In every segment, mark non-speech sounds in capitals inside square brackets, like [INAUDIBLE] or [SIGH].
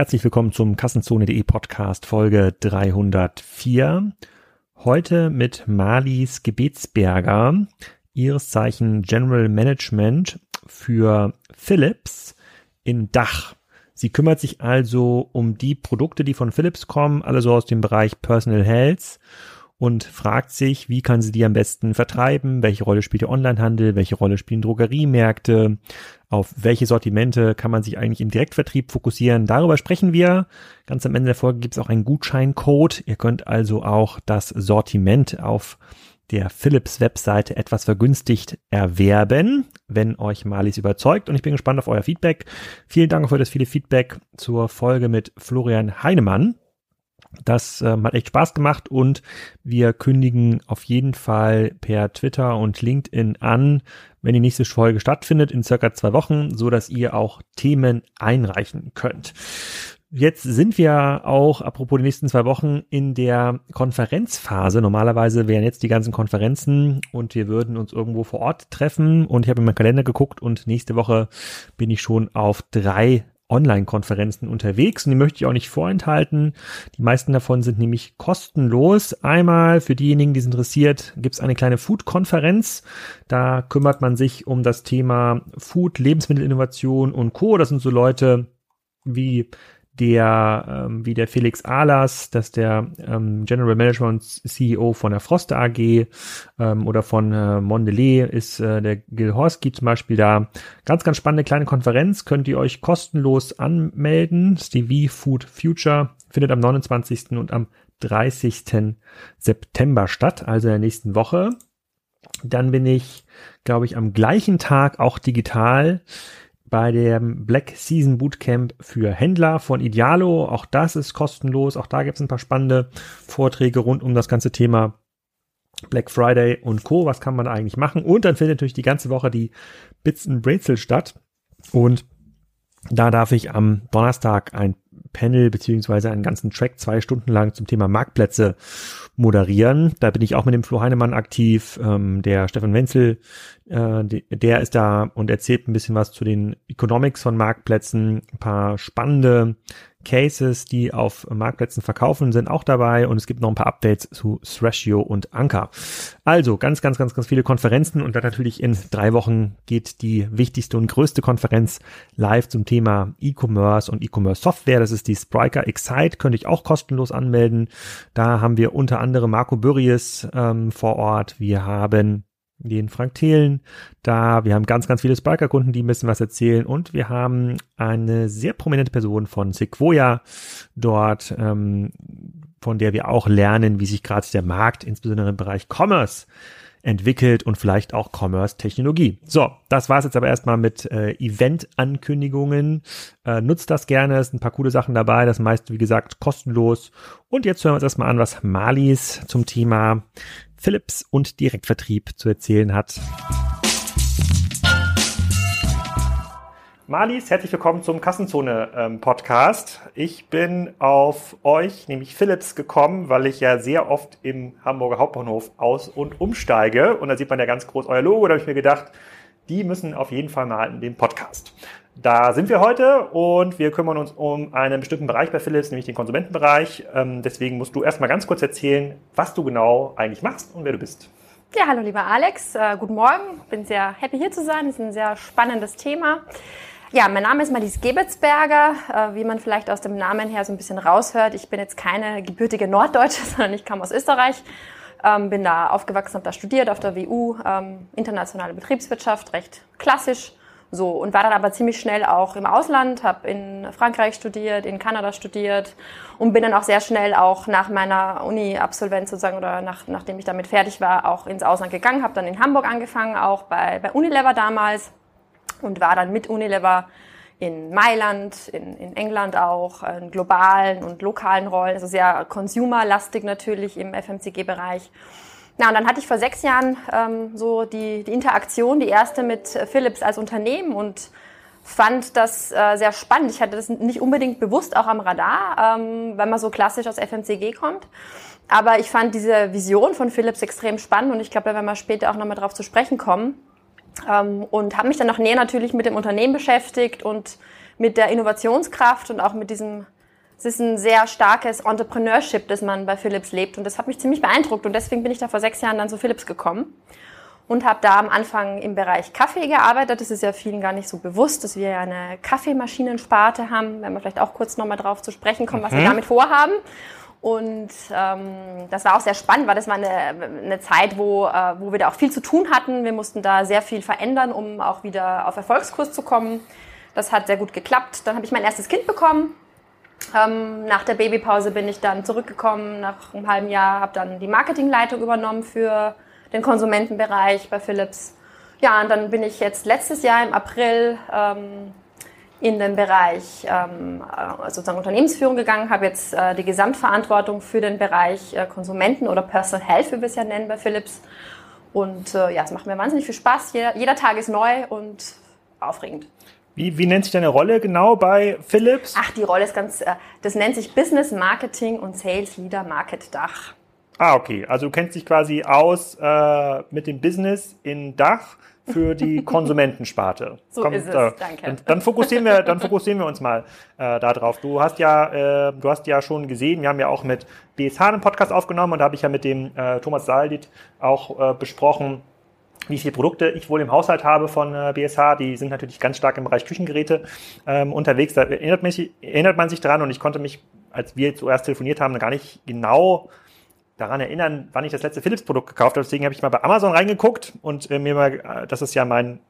Herzlich willkommen zum Kassenzone.de Podcast Folge 304. Heute mit Marlies Gebetsberger, ihres Zeichen General Management für Philips in Dach. Sie kümmert sich also um die Produkte, die von Philips kommen, alle so aus dem Bereich Personal Health und fragt sich, wie kann sie die am besten vertreiben, welche Rolle spielt der Onlinehandel, welche Rolle spielen Drogeriemärkte, auf welche Sortimente kann man sich eigentlich im Direktvertrieb fokussieren. Darüber sprechen wir. Ganz am Ende der Folge gibt es auch einen Gutscheincode. Ihr könnt also auch das Sortiment auf der Philips Webseite etwas vergünstigt erwerben, wenn euch Malis überzeugt. Und ich bin gespannt auf euer Feedback. Vielen Dank für das viele Feedback zur Folge mit Florian Heinemann. Das ähm, hat echt Spaß gemacht und wir kündigen auf jeden Fall per Twitter und LinkedIn an, wenn die nächste Folge stattfindet in circa zwei Wochen, so dass ihr auch Themen einreichen könnt. Jetzt sind wir auch, apropos die nächsten zwei Wochen, in der Konferenzphase. Normalerweise wären jetzt die ganzen Konferenzen und wir würden uns irgendwo vor Ort treffen. Und ich habe in meinen Kalender geguckt und nächste Woche bin ich schon auf drei Online-Konferenzen unterwegs und die möchte ich auch nicht vorenthalten. Die meisten davon sind nämlich kostenlos. Einmal für diejenigen, die es interessiert, gibt es eine kleine Food-Konferenz. Da kümmert man sich um das Thema Food, Lebensmittelinnovation und Co. Das sind so Leute wie der, ähm, wie der Felix Ahlers, das ist der ähm, General Manager und CEO von der Froster AG ähm, oder von äh, Mondelez ist äh, der Gil Horsky zum Beispiel da. Ganz, ganz spannende kleine Konferenz, könnt ihr euch kostenlos anmelden. Stevie Food Future findet am 29. und am 30. September statt, also in der nächsten Woche. Dann bin ich, glaube ich, am gleichen Tag auch digital bei dem Black Season Bootcamp für Händler von Idealo. Auch das ist kostenlos. Auch da gibt es ein paar spannende Vorträge rund um das ganze Thema Black Friday und Co. Was kann man eigentlich machen? Und dann findet natürlich die ganze Woche die Bits and Brezel statt. Und da darf ich am Donnerstag ein Panel beziehungsweise einen ganzen Track zwei Stunden lang zum Thema Marktplätze moderieren. Da bin ich auch mit dem Flo Heinemann aktiv. Ähm, der Stefan Wenzel, äh, der ist da und erzählt ein bisschen was zu den Economics von Marktplätzen, ein paar spannende Cases, die auf Marktplätzen verkaufen, sind auch dabei und es gibt noch ein paar Updates zu Thrashio und Anker. Also ganz, ganz, ganz, ganz viele Konferenzen und dann natürlich in drei Wochen geht die wichtigste und größte Konferenz live zum Thema E-Commerce und E-Commerce Software. Das ist die Spriker Excite, könnte ich auch kostenlos anmelden. Da haben wir unter anderem Marco Bürries ähm, vor Ort. Wir haben den Frank Thelen da. Wir haben ganz, ganz viele Spiker-Kunden, die bisschen was erzählen. Und wir haben eine sehr prominente Person von Sequoia dort, ähm, von der wir auch lernen, wie sich gerade der Markt, insbesondere im Bereich Commerce, entwickelt und vielleicht auch Commerce-Technologie. So, das war's jetzt aber erstmal mit äh, Event-Ankündigungen. Äh, nutzt das gerne, es sind ein paar coole Sachen dabei, das meiste, wie gesagt, kostenlos. Und jetzt hören wir uns erstmal an, was Malis zum Thema Philips und Direktvertrieb zu erzählen hat. Marlies, herzlich willkommen zum Kassenzone-Podcast. Ähm, ich bin auf euch, nämlich Philips, gekommen, weil ich ja sehr oft im Hamburger Hauptbahnhof aus- und umsteige. Und da sieht man ja ganz groß euer Logo. Da habe ich mir gedacht, die müssen auf jeden Fall mal in den Podcast. Da sind wir heute und wir kümmern uns um einen bestimmten Bereich bei Philips, nämlich den Konsumentenbereich. Ähm, deswegen musst du erstmal ganz kurz erzählen, was du genau eigentlich machst und wer du bist. Ja, hallo lieber Alex, äh, guten Morgen. Bin sehr happy hier zu sein. Das ist ein sehr spannendes Thema. Ja, mein Name ist Marlies Gebetsberger. Äh, wie man vielleicht aus dem Namen her so ein bisschen raushört, ich bin jetzt keine gebürtige Norddeutsche, [LAUGHS] sondern ich kam aus Österreich. Ähm, bin da aufgewachsen, habe da studiert auf der WU, ähm, internationale Betriebswirtschaft, recht klassisch so, und war dann aber ziemlich schnell auch im Ausland, habe in Frankreich studiert, in Kanada studiert und bin dann auch sehr schnell auch nach meiner Uni-Absolvenz sozusagen oder nach, nachdem ich damit fertig war, auch ins Ausland gegangen, habe dann in Hamburg angefangen, auch bei, bei Unilever damals und war dann mit Unilever in Mailand, in, in England auch, in globalen und lokalen Rollen, also sehr consumerlastig natürlich im FMCG-Bereich. Na, und dann hatte ich vor sechs Jahren ähm, so die, die Interaktion, die erste mit Philips als Unternehmen und fand das äh, sehr spannend. Ich hatte das nicht unbedingt bewusst auch am Radar, ähm, weil man so klassisch aus FMCG kommt. Aber ich fand diese Vision von Philips extrem spannend und ich glaube, da werden wir später auch nochmal drauf zu sprechen kommen. Ähm, und habe mich dann noch näher natürlich mit dem Unternehmen beschäftigt und mit der Innovationskraft und auch mit diesem, es ist ein sehr starkes Entrepreneurship, das man bei Philips lebt. Und das hat mich ziemlich beeindruckt. Und deswegen bin ich da vor sechs Jahren dann zu Philips gekommen und habe da am Anfang im Bereich Kaffee gearbeitet. Das ist ja vielen gar nicht so bewusst, dass wir ja eine Kaffeemaschinensparte haben. Wenn wir vielleicht auch kurz nochmal drauf zu sprechen kommen, was wir mhm. damit vorhaben. Und ähm, das war auch sehr spannend, weil das war eine, eine Zeit, wo, äh, wo wir da auch viel zu tun hatten. Wir mussten da sehr viel verändern, um auch wieder auf Erfolgskurs zu kommen. Das hat sehr gut geklappt. Dann habe ich mein erstes Kind bekommen. Ähm, nach der Babypause bin ich dann zurückgekommen. Nach einem halben Jahr habe dann die Marketingleitung übernommen für den Konsumentenbereich bei Philips. Ja, und dann bin ich jetzt letztes Jahr im April ähm, in den Bereich ähm, äh, sozusagen Unternehmensführung gegangen, habe jetzt äh, die Gesamtverantwortung für den Bereich äh, Konsumenten oder Personal Health, wie wir es ja nennen bei Philips. Und äh, ja, es macht mir wahnsinnig viel Spaß. Jeder, jeder Tag ist neu und aufregend. Wie, wie nennt sich deine Rolle genau bei Philips? Ach, die Rolle ist ganz, äh, das nennt sich Business Marketing und Sales Leader Market Dach. Ah, okay. Also du kennst dich quasi aus äh, mit dem Business in Dach für die [LAUGHS] Konsumentensparte. so Komm, ist es, äh, danke. Dann, dann, fokussieren wir, dann fokussieren wir uns mal äh, darauf. Du hast ja, äh, du hast ja schon gesehen, wir haben ja auch mit BSH einen Podcast aufgenommen und da habe ich ja mit dem äh, Thomas Saldit auch äh, besprochen, wie viele Produkte ich wohl im Haushalt habe von äh, BSH. Die sind natürlich ganz stark im Bereich Küchengeräte ähm, unterwegs. Da erinnert, mich, erinnert man sich dran und ich konnte mich, als wir zuerst telefoniert haben, gar nicht genau daran erinnern, wann ich das letzte Philips-Produkt gekauft habe. Deswegen habe ich mal bei Amazon reingeguckt und äh, mir mal, äh, das ist ja mein,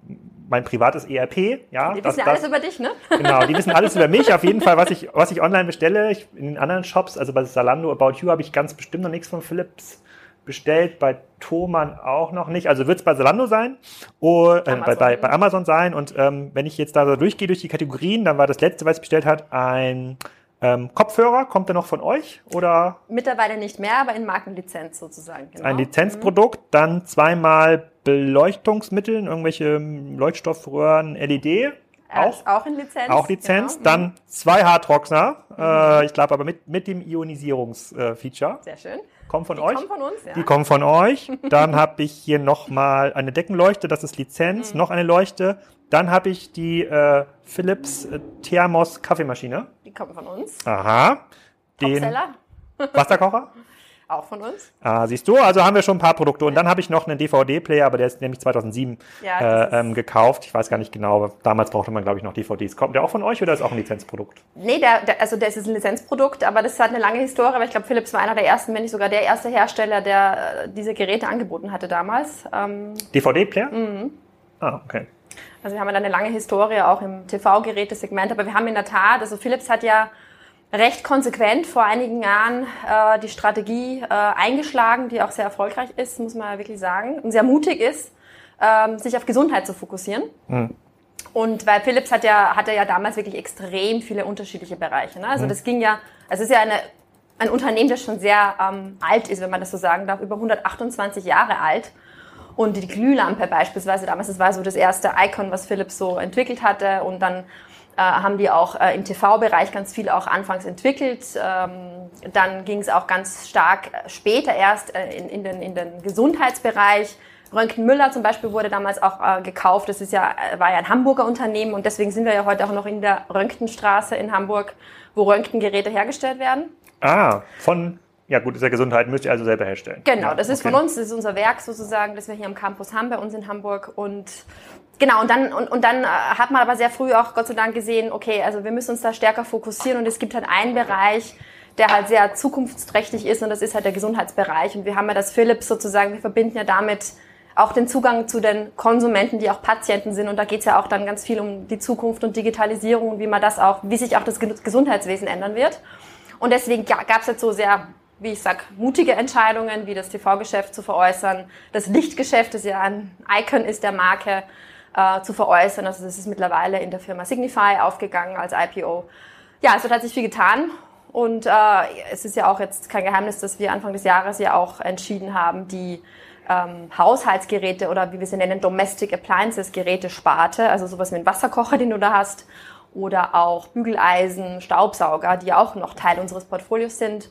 mein privates ERP. Ja, die wissen das, alles über dich, ne? [LAUGHS] Genau, die wissen alles über mich. Auf jeden Fall, was ich, was ich online bestelle. Ich, in den anderen Shops, also bei Zalando, About You, habe ich ganz bestimmt noch nichts von Philips bestellt. Bei Thomann auch noch nicht. Also wird es bei Zalando sein, oder, äh, bei, bei, bei Amazon sein. Und ähm, wenn ich jetzt da so durchgehe durch die Kategorien, dann war das letzte, was ich bestellt hat, ein ähm, Kopfhörer, kommt der noch von euch oder? Mittlerweile nicht mehr, aber in Markenlizenz sozusagen. Genau. Ein Lizenzprodukt, mhm. dann zweimal Beleuchtungsmittel, irgendwelche Leuchtstoffröhren, LED. Auch, auch in Lizenz. Auch Lizenz. Genau. Dann zwei Hardroxner. Mhm. Äh, ich glaube aber mit, mit dem Ionisierungsfeature. Sehr schön. Kommen von Die euch? Kommen von uns, ja. Die kommen von euch. Dann habe ich hier nochmal eine Deckenleuchte, das ist Lizenz. Mhm. Noch eine Leuchte. Dann habe ich die äh, Philips äh, Thermos Kaffeemaschine. Die kommen von uns. Aha. Den [LAUGHS] Wasserkocher. Auch von uns. Ah, siehst du, also haben wir schon ein paar Produkte. Und dann habe ich noch einen DVD-Player, aber der ist nämlich 2007 ja, äh, ähm, gekauft. Ich weiß gar nicht genau, damals brauchte man, glaube ich, noch DVDs. Kommt der auch von euch oder ist auch ein Lizenzprodukt? Nee, der, der, also das ist ein Lizenzprodukt, aber das hat eine lange Historie. Aber ich glaube, Philips war einer der ersten, wenn nicht sogar der erste Hersteller, der äh, diese Geräte angeboten hatte damals. Ähm, DVD-Player? Mhm. Ah, okay. Also wir haben dann eine lange Historie auch im TV-Gerätesegment, aber wir haben in der Tat, also Philips hat ja recht konsequent vor einigen Jahren äh, die Strategie äh, eingeschlagen, die auch sehr erfolgreich ist, muss man ja wirklich sagen, und sehr mutig ist, ähm, sich auf Gesundheit zu fokussieren. Mhm. Und weil Philips hat ja, hatte ja damals wirklich extrem viele unterschiedliche Bereiche. Ne? Also mhm. das ging ja, es ist ja eine, ein Unternehmen, das schon sehr ähm, alt ist, wenn man das so sagen darf, über 128 Jahre alt. Und die Glühlampe beispielsweise, damals, das war so das erste Icon, was Philips so entwickelt hatte. Und dann äh, haben die auch äh, im TV-Bereich ganz viel auch anfangs entwickelt. Ähm, dann ging es auch ganz stark äh, später erst äh, in, in, den, in den Gesundheitsbereich. Röntgen Müller zum Beispiel wurde damals auch äh, gekauft. Das ist ja, äh, war ja ein Hamburger Unternehmen und deswegen sind wir ja heute auch noch in der Röntgenstraße in Hamburg, wo Röntgengeräte hergestellt werden. Ah, von ja gut, ist ja Gesundheit, müsst ihr also selber herstellen. Genau, ja, das ist okay. von uns, das ist unser Werk sozusagen, das wir hier am Campus haben, bei uns in Hamburg. Und genau, und dann, und, und dann äh, hat man aber sehr früh auch Gott sei Dank gesehen, okay, also wir müssen uns da stärker fokussieren und es gibt halt einen Bereich, der halt sehr zukunftsträchtig ist und das ist halt der Gesundheitsbereich. Und wir haben ja das Philips sozusagen, wir verbinden ja damit auch den Zugang zu den Konsumenten, die auch Patienten sind. Und da geht es ja auch dann ganz viel um die Zukunft und Digitalisierung und wie man das auch, wie sich auch das Gesundheitswesen ändern wird. Und deswegen gab es jetzt so sehr wie ich sag, mutige Entscheidungen, wie das TV-Geschäft zu veräußern, das Lichtgeschäft, das ja ein Icon ist der Marke, äh, zu veräußern. Also das ist mittlerweile in der Firma Signify aufgegangen als IPO. Ja, es hat sich viel getan und äh, es ist ja auch jetzt kein Geheimnis, dass wir Anfang des Jahres ja auch entschieden haben, die ähm, Haushaltsgeräte oder wie wir sie nennen, Domestic Appliances Geräte Sparte, also sowas wie ein Wasserkocher, den du da hast, oder auch Bügeleisen, Staubsauger, die auch noch Teil unseres Portfolios sind,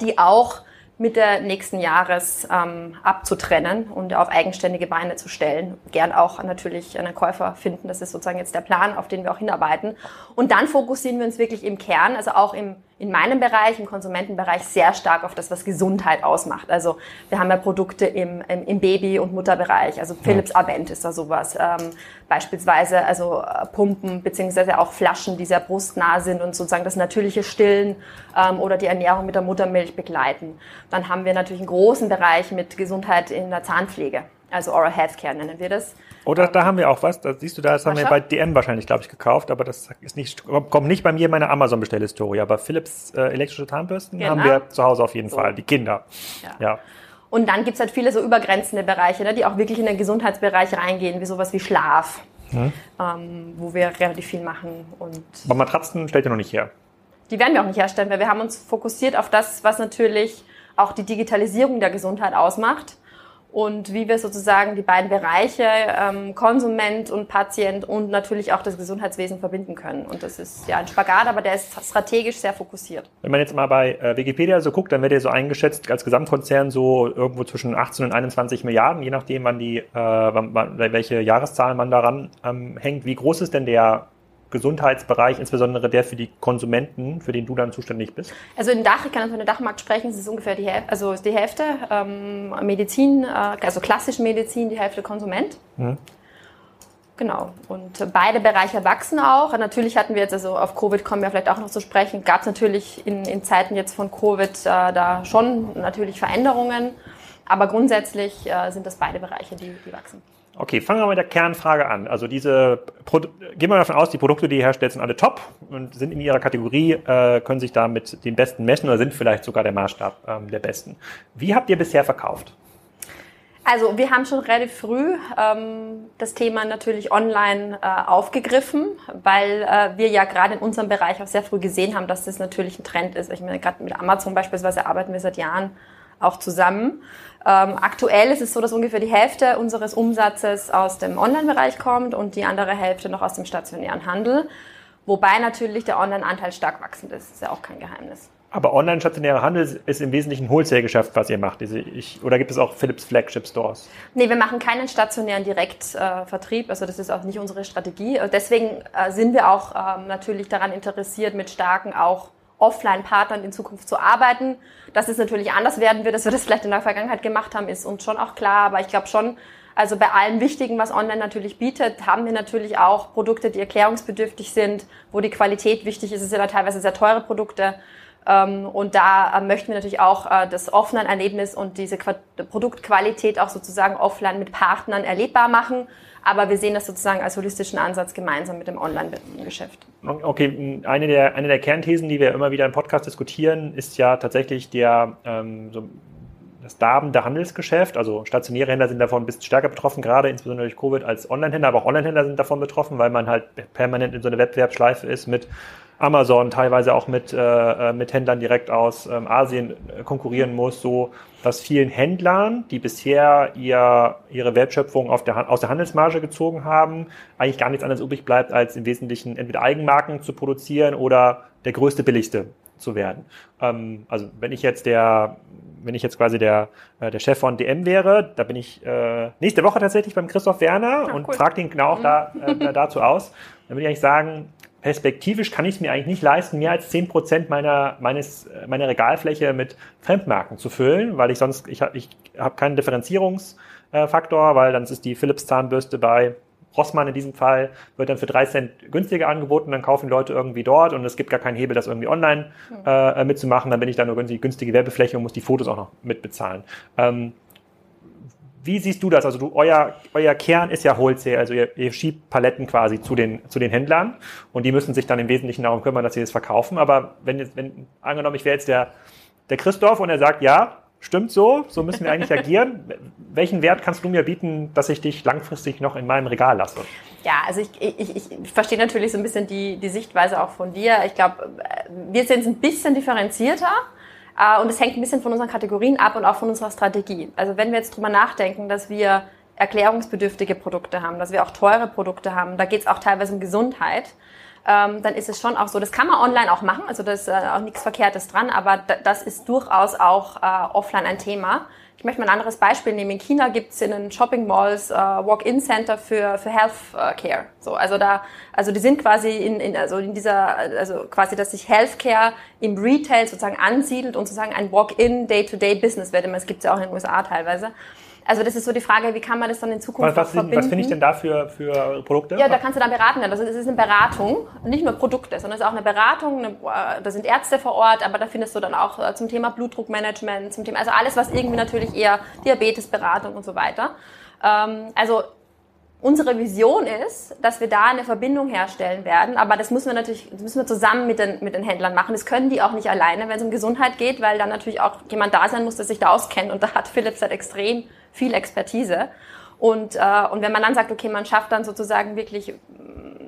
die auch Mitte nächsten Jahres ähm, abzutrennen und auf eigenständige Beine zu stellen. Gern auch natürlich einen Käufer finden. Das ist sozusagen jetzt der Plan, auf den wir auch hinarbeiten. Und dann fokussieren wir uns wirklich im Kern, also auch im in meinem Bereich, im Konsumentenbereich, sehr stark auf das, was Gesundheit ausmacht. Also wir haben ja Produkte im, im, im Baby- und Mutterbereich. Also Philips Avent ist da sowas. Ähm, beispielsweise also äh, Pumpen beziehungsweise auch Flaschen, die sehr brustnah sind und sozusagen das natürliche Stillen ähm, oder die Ernährung mit der Muttermilch begleiten. Dann haben wir natürlich einen großen Bereich mit Gesundheit in der Zahnpflege. Also Oral Healthcare nennen wir das. Oder da haben wir auch was, da siehst du, das haben wir bei DM wahrscheinlich, glaube ich, gekauft, aber das ist nicht, kommt nicht bei mir in meine Amazon-Bestellhistorie. Aber Philips äh, elektrische Zahnbürsten genau. haben wir zu Hause auf jeden so. Fall, die Kinder. Ja. ja. Und dann gibt's halt viele so übergrenzende Bereiche, ne, die auch wirklich in den Gesundheitsbereich reingehen, wie sowas wie Schlaf, hm. ähm, wo wir relativ viel machen. Und aber Matratzen stellt ihr noch nicht her? Die werden wir auch nicht herstellen, weil wir haben uns fokussiert auf das, was natürlich auch die Digitalisierung der Gesundheit ausmacht und wie wir sozusagen die beiden Bereiche ähm, Konsument und Patient und natürlich auch das Gesundheitswesen verbinden können. Und das ist ja ein Spagat, aber der ist strategisch sehr fokussiert. Wenn man jetzt mal bei äh, Wikipedia so guckt, dann wird er so eingeschätzt als Gesamtkonzern so irgendwo zwischen 18 und 21 Milliarden, je nachdem, wann die, äh, wann, wann, welche Jahreszahlen man daran ähm, hängt. Wie groß ist denn der Gesundheitsbereich, insbesondere der für die Konsumenten, für den du dann zuständig bist? Also in Dach, ich kann von der Dachmarkt sprechen, es ist ungefähr die Hälfte, also die Hälfte ähm, Medizin, äh, also klassische Medizin, die Hälfte Konsument. Mhm. Genau. Und beide Bereiche wachsen auch. Natürlich hatten wir jetzt, also auf Covid kommen wir vielleicht auch noch zu sprechen, gab es natürlich in, in Zeiten jetzt von Covid äh, da schon natürlich Veränderungen. Aber grundsätzlich äh, sind das beide Bereiche, die, die wachsen. Okay, fangen wir mit der Kernfrage an. Also diese, Pro gehen wir davon aus, die Produkte, die ihr herstellt, sind alle top und sind in ihrer Kategorie, äh, können sich da mit den Besten messen oder sind vielleicht sogar der Maßstab ähm, der Besten. Wie habt ihr bisher verkauft? Also wir haben schon relativ früh ähm, das Thema natürlich online äh, aufgegriffen, weil äh, wir ja gerade in unserem Bereich auch sehr früh gesehen haben, dass das natürlich ein Trend ist. Ich meine, gerade mit Amazon beispielsweise arbeiten wir seit Jahren auch zusammen. Ähm, aktuell ist es so, dass ungefähr die Hälfte unseres Umsatzes aus dem Online-Bereich kommt und die andere Hälfte noch aus dem stationären Handel. Wobei natürlich der Online-Anteil stark wachsend ist. Ist ja auch kein Geheimnis. Aber online-stationärer Handel ist im Wesentlichen Wholesale-Geschäft, was ihr macht. Ich, oder gibt es auch Philips Flagship Stores? Nee, wir machen keinen stationären Direktvertrieb. Äh, also das ist auch nicht unsere Strategie. Deswegen äh, sind wir auch ähm, natürlich daran interessiert, mit starken auch Offline-Partnern in Zukunft zu arbeiten. Dass es natürlich anders werden wird, dass wir das vielleicht in der Vergangenheit gemacht haben, ist uns schon auch klar. Aber ich glaube schon, also bei allem Wichtigen, was online natürlich bietet, haben wir natürlich auch Produkte, die erklärungsbedürftig sind, wo die Qualität wichtig ist. Es sind ja teilweise sehr teure Produkte. Ähm, und da äh, möchten wir natürlich auch äh, das Offline-Erlebnis und diese Produktqualität auch sozusagen offline mit Partnern erlebbar machen. Aber wir sehen das sozusagen als holistischen Ansatz gemeinsam mit dem Online-Geschäft. Okay, eine der, eine der Kernthesen, die wir immer wieder im Podcast diskutieren, ist ja tatsächlich der, ähm, so das darbende Handelsgeschäft. Also stationäre Händler sind davon ein bisschen stärker betroffen, gerade insbesondere durch Covid als Online-Händler, aber auch Online-Händler sind davon betroffen, weil man halt permanent in so einer Wettbewerbsschleife ist mit Amazon, teilweise auch mit, äh, äh, mit Händlern direkt aus ähm, Asien äh, konkurrieren muss, so dass vielen Händlern, die bisher ihr, ihre Wertschöpfung auf der, aus der Handelsmarge gezogen haben, eigentlich gar nichts anderes übrig bleibt, als im Wesentlichen entweder Eigenmarken zu produzieren oder der größte, billigste zu werden. Ähm, also wenn ich jetzt der wenn ich jetzt quasi der, äh, der Chef von DM wäre, da bin ich äh, nächste Woche tatsächlich beim Christoph Werner ja, und cool. frage ihn genau auch mhm. da, äh, dazu aus. Dann würde ich eigentlich sagen, perspektivisch kann ich es mir eigentlich nicht leisten, mehr als zehn Prozent meiner, meines, meiner Regalfläche mit Fremdmarken zu füllen, weil ich sonst, ich, ich habe keinen Differenzierungsfaktor, weil dann ist die Philips Zahnbürste bei Rossmann in diesem Fall, wird dann für drei Cent günstiger angeboten, dann kaufen Leute irgendwie dort und es gibt gar keinen Hebel, das irgendwie online äh, mitzumachen, dann bin ich da nur günstige, günstige Werbefläche und muss die Fotos auch noch mitbezahlen. Ähm, wie siehst du das? Also du, euer, euer Kern ist ja Wholesale, also ihr, ihr schiebt Paletten quasi zu den, zu den Händlern und die müssen sich dann im Wesentlichen darum kümmern, dass sie das verkaufen. Aber wenn, jetzt, wenn angenommen, ich wäre jetzt der, der Christoph und er sagt, ja, stimmt so, so müssen wir eigentlich agieren. [LAUGHS] Welchen Wert kannst du mir bieten, dass ich dich langfristig noch in meinem Regal lasse? Ja, also ich, ich, ich, verstehe natürlich so ein bisschen die, die Sichtweise auch von dir. Ich glaube, wir sind ein bisschen differenzierter. Äh, und es hängt ein bisschen von unseren Kategorien ab und auch von unserer Strategie. Also wenn wir jetzt drüber nachdenken, dass wir erklärungsbedürftige Produkte haben, dass wir auch teure Produkte haben, da geht es auch teilweise um Gesundheit, ähm, dann ist es schon auch so, das kann man online auch machen, also da ist äh, auch nichts Verkehrtes dran, aber das ist durchaus auch äh, offline ein Thema. Ich möchte mal ein anderes Beispiel nehmen. In China gibt es in den Shopping Malls äh, Walk-in-Center für, für Healthcare. So, also da, also die sind quasi in, in, also in dieser, also quasi, dass sich Healthcare im Retail sozusagen ansiedelt und sozusagen ein Walk-in Day-to-Day-Business wird. Es gibt es ja auch in den USA teilweise. Also das ist so die Frage, wie kann man das dann in Zukunft was, was verbinden? Was finde ich denn da für, für Produkte? Ja, da kannst du dann beraten werden. Also es ist eine Beratung, nicht nur Produkte, sondern es ist auch eine Beratung. Eine, äh, da sind Ärzte vor Ort, aber da findest du dann auch äh, zum Thema Blutdruckmanagement, zum Thema, also alles, was irgendwie natürlich eher Diabetesberatung und so weiter. Ähm, also Unsere Vision ist, dass wir da eine Verbindung herstellen werden, aber das müssen wir natürlich, das müssen wir zusammen mit den, mit den Händlern machen. Das können die auch nicht alleine, wenn es um Gesundheit geht, weil dann natürlich auch jemand da sein muss, der sich da auskennt. Und da hat Philips halt extrem viel Expertise. Und, äh, und wenn man dann sagt, okay, man schafft dann sozusagen wirklich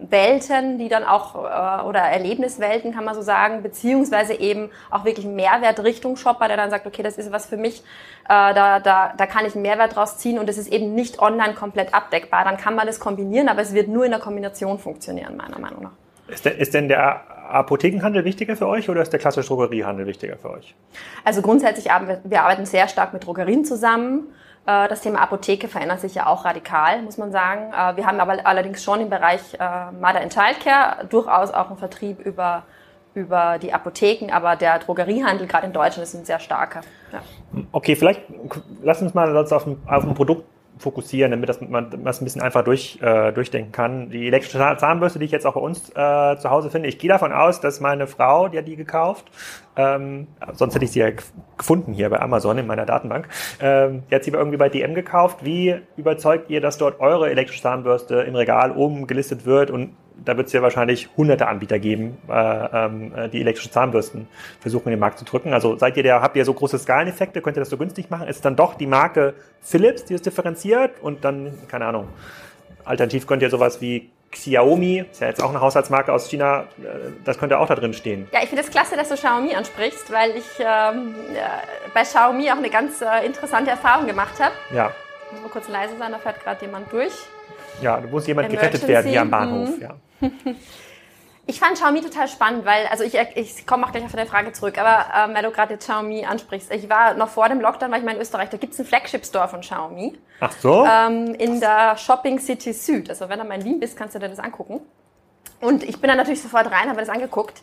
Welten, die dann auch, äh, oder Erlebniswelten kann man so sagen, beziehungsweise eben auch wirklich Mehrwert Richtung Shopper, der dann sagt, okay, das ist was für mich, äh, da, da, da kann ich einen Mehrwert draus ziehen und es ist eben nicht online komplett abdeckbar. Dann kann man das kombinieren, aber es wird nur in der Kombination funktionieren, meiner Meinung nach. Ist, der, ist denn der Apothekenhandel wichtiger für euch oder ist der klassische Drogeriehandel wichtiger für euch? Also grundsätzlich arbeiten wir, wir arbeiten sehr stark mit Drogerien zusammen. Äh, das Thema Apotheke verändert sich ja auch radikal, muss man sagen. Äh, wir haben aber allerdings schon im Bereich äh, Mother and Childcare durchaus auch einen Vertrieb über, über die Apotheken, aber der Drogeriehandel gerade in Deutschland ist ein sehr starker. Ja. Okay, vielleicht lass uns mal auf ein, auf ein Produkt fokussieren, damit das, man das ein bisschen einfach durch, äh, durchdenken kann. Die elektrische Zahnbürste, die ich jetzt auch bei uns äh, zu Hause finde, ich gehe davon aus, dass meine Frau, die hat die gekauft, ähm, sonst hätte ich sie ja gefunden hier bei Amazon in meiner Datenbank, ähm, die hat sie irgendwie bei DM gekauft. Wie überzeugt ihr, dass dort eure elektrische Zahnbürste im Regal oben gelistet wird und da wird es ja wahrscheinlich hunderte Anbieter geben, äh, ähm, äh, die elektrische Zahnbürsten versuchen in den Markt zu drücken. Also seid ihr der, habt ihr so große Skaleneffekte, könnt ihr das so günstig machen? Ist dann doch die Marke Philips, die es differenziert und dann, keine Ahnung, alternativ könnt ihr sowas wie Xiaomi, ist ja jetzt auch eine Haushaltsmarke aus China, äh, das könnte auch da drin stehen. Ja, ich finde es das klasse, dass du Xiaomi ansprichst, weil ich ähm, bei Xiaomi auch eine ganz äh, interessante Erfahrung gemacht habe. Ja. Ich muss mal kurz leise sein, da fährt gerade jemand durch. Ja, du musst jemand Emergency. gerettet werden hier am Bahnhof. Mhm. Ja. [LAUGHS] Ich fand Xiaomi total spannend, weil, also ich, ich komme auch gleich auf deine Frage zurück, aber ähm, weil du gerade Xiaomi ansprichst. Ich war noch vor dem Lockdown, war ich mal in Österreich, da gibt's einen Flagship-Store von Xiaomi. Ach so? Ähm, in der Shopping City Süd. Also wenn du mal in Wien bist, kannst du dir das angucken. Und ich bin dann natürlich sofort rein, habe das angeguckt.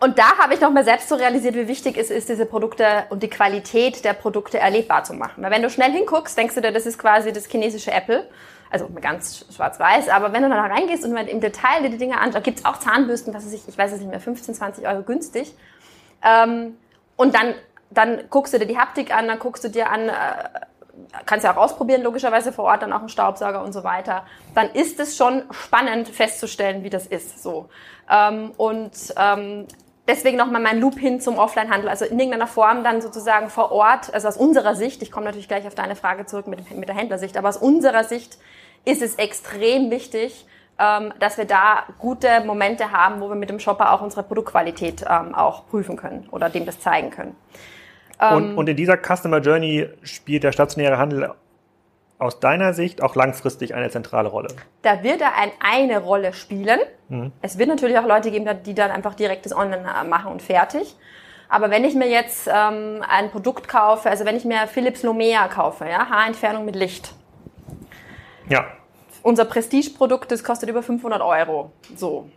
Und da habe ich noch mal selbst so realisiert, wie wichtig es ist, diese Produkte und die Qualität der Produkte erlebbar zu machen. Weil wenn du schnell hinguckst, denkst du dir, das ist quasi das chinesische Apple also ganz schwarz-weiß, aber wenn du da reingehst und im Detail dir die Dinge anschaust, gibt es auch Zahnbürsten, was weiß ich, ich weiß es nicht mehr, 15, 20 Euro günstig. Ähm, und dann, dann guckst du dir die Haptik an, dann guckst du dir an, äh, kannst ja auch ausprobieren, logischerweise vor Ort dann auch einen Staubsauger und so weiter. Dann ist es schon spannend festzustellen, wie das ist. So. Ähm, und ähm, deswegen nochmal mein Loop hin zum Offline-Handel. Also in irgendeiner Form dann sozusagen vor Ort, also aus unserer Sicht, ich komme natürlich gleich auf deine Frage zurück mit, mit der Händlersicht, aber aus unserer Sicht ist es extrem wichtig, ähm, dass wir da gute Momente haben, wo wir mit dem Shopper auch unsere Produktqualität ähm, auch prüfen können oder dem das zeigen können. Und, ähm, und in dieser Customer Journey spielt der stationäre Handel aus deiner Sicht auch langfristig eine zentrale Rolle? Da wird er ein, eine Rolle spielen. Mhm. Es wird natürlich auch Leute geben, die dann einfach direkt das Online äh, machen und fertig. Aber wenn ich mir jetzt ähm, ein Produkt kaufe, also wenn ich mir Philips Lumea kaufe, ja, Haarentfernung mit Licht, ja. Unser Prestige-Produkt, das kostet über 500 Euro. So.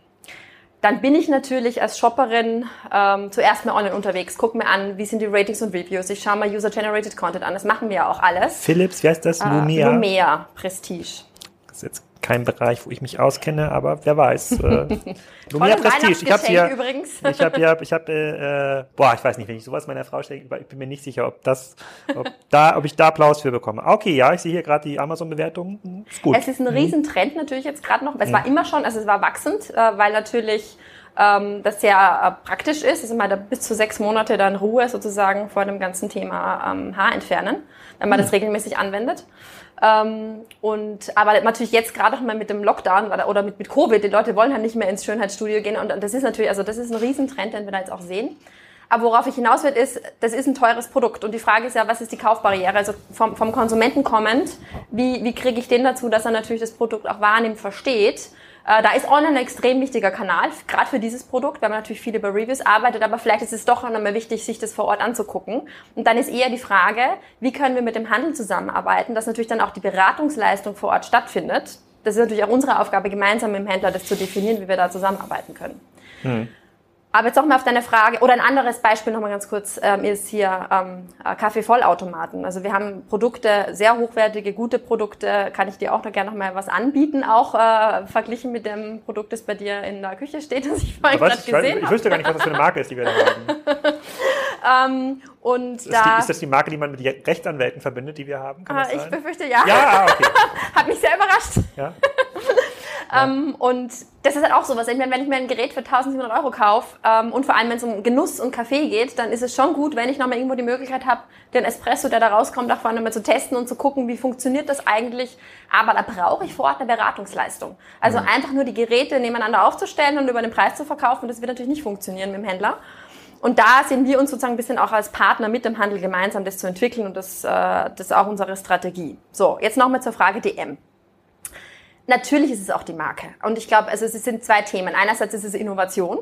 Dann bin ich natürlich als Shopperin ähm, zuerst mal online unterwegs, gucke mir an, wie sind die Ratings und Reviews. Ich schaue mal User-Generated Content an. Das machen wir ja auch alles. Philips, wie heißt das? Lumea? Äh, Lumea Prestige. Das ist jetzt kein Bereich, wo ich mich auskenne, aber wer weiß. Äh, [LAUGHS] Lumia Prestige. Ich habe übrigens. [LAUGHS] ich habe ja, ich habe, äh, boah, ich weiß nicht, wenn ich sowas meiner Frau stelle, ich bin mir nicht sicher, ob das, ob da, ob ich da Applaus für bekomme. Okay, ja, ich sehe hier gerade die Amazon-Bewertung. Ist gut. Es ist ein mhm. Riesentrend natürlich jetzt gerade noch. Es mhm. war immer schon, also es war wachsend, äh, weil natürlich ähm, das sehr äh, praktisch ist. Es ist immer da bis zu sechs Monate dann Ruhe sozusagen vor dem ganzen Thema ähm, Haar entfernen, wenn man mhm. das regelmäßig anwendet. Ähm, und aber natürlich jetzt gerade auch mal mit dem Lockdown oder, oder mit, mit Covid, die Leute wollen halt nicht mehr ins Schönheitsstudio gehen und, und das ist natürlich, also das ist ein Riesentrend, den wir da jetzt auch sehen. Aber worauf ich hinaus will, ist, das ist ein teures Produkt. Und die Frage ist ja, was ist die Kaufbarriere? Also vom, vom Konsumenten kommend, wie, wie kriege ich den dazu, dass er natürlich das Produkt auch wahrnimmt, versteht Äh, da ist Online ein extrem wichtiger Kanal, gerade für dieses Produkt, weil man natürlich viel über Reviews arbeitet, aber vielleicht ist es doch nochmal wichtig, sich das vor Ort anzugucken. Und dann ist eher die Frage, wie können wir mit dem Handel zusammenarbeiten, dass natürlich dann auch die Beratungsleistung vor Ort stattfindet. Das ist natürlich auch unsere Aufgabe, gemeinsam mit dem Händler das zu definieren, wie wir da zusammenarbeiten können. Hm. Aber jetzt nochmal auf deine Frage, oder ein anderes Beispiel nochmal ganz kurz, ähm, ist hier ähm, Kaffeevollautomaten. Also wir haben Produkte, sehr hochwertige, gute Produkte, kann ich dir auch noch gerne nochmal was anbieten, auch äh, verglichen mit dem Produkt, das bei dir in der Küche steht, das ich vorhin gerade gesehen habe. Ich wüsste gar nicht, was das für eine Marke ist, die wir da haben. [LAUGHS] ähm, und ist, da, die, ist das die Marke, die man mit Rechtsanwälten verbindet, die wir haben? Äh, ich befürchte ja. Ja, okay. [LAUGHS] Hat mich sehr überrascht. Ja. Ähm, und das ist halt auch sowas. Ich meine, wenn ich mir ein Gerät für 1700 Euro kaufe ähm, und vor allem, wenn es um Genuss und Kaffee geht, dann ist es schon gut, wenn ich nochmal irgendwo die Möglichkeit habe, den Espresso, der da rauskommt, auch vorne mal zu testen und zu gucken, wie funktioniert das eigentlich. Aber da brauche ich vor Ort eine Beratungsleistung. Also mhm. einfach nur die Geräte nebeneinander aufzustellen und über den Preis zu verkaufen, das wird natürlich nicht funktionieren mit dem Händler. Und da sehen wir uns sozusagen ein bisschen auch als Partner mit dem Handel gemeinsam, das zu entwickeln und das, äh, das ist auch unsere Strategie. So, jetzt nochmal zur Frage DM. Natürlich ist es auch die Marke. Und ich glaube, also es sind zwei Themen. Einerseits ist es Innovation.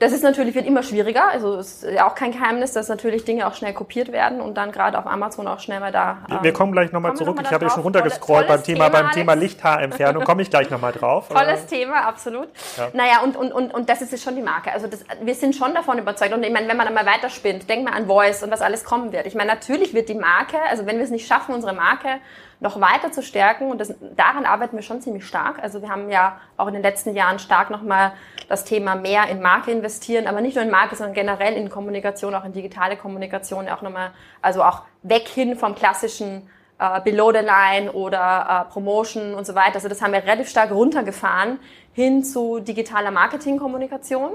Das ist natürlich, wird immer schwieriger. Also es ist ja auch kein Geheimnis, dass natürlich Dinge auch schnell kopiert werden und dann gerade auf Amazon auch schnell mal da. Ähm, wir kommen gleich nochmal zurück. Noch mal ich habe hier schon runtergescrollt beim Thema, Thema, beim Thema Lichthaarentfernung. komme ich gleich nochmal drauf. [LAUGHS] Tolles Thema, absolut. Ja. Naja, und, und, und, und das ist schon die Marke. Also das, wir sind schon davon überzeugt. Und ich meine, wenn man dann mal weiterspinnt, denk mal an Voice und was alles kommen wird. Ich meine, natürlich wird die Marke, also wenn wir es nicht schaffen, unsere Marke noch weiter zu stärken. Und das, daran arbeiten wir schon ziemlich stark. Also wir haben ja auch in den letzten Jahren stark nochmal das Thema mehr in Marke investieren, aber nicht nur in Marke, sondern generell in Kommunikation, auch in digitale Kommunikation, auch nochmal, also auch weg hin vom klassischen äh, Below the Line oder äh, Promotion und so weiter. Also das haben wir relativ stark runtergefahren hin zu digitaler Marketingkommunikation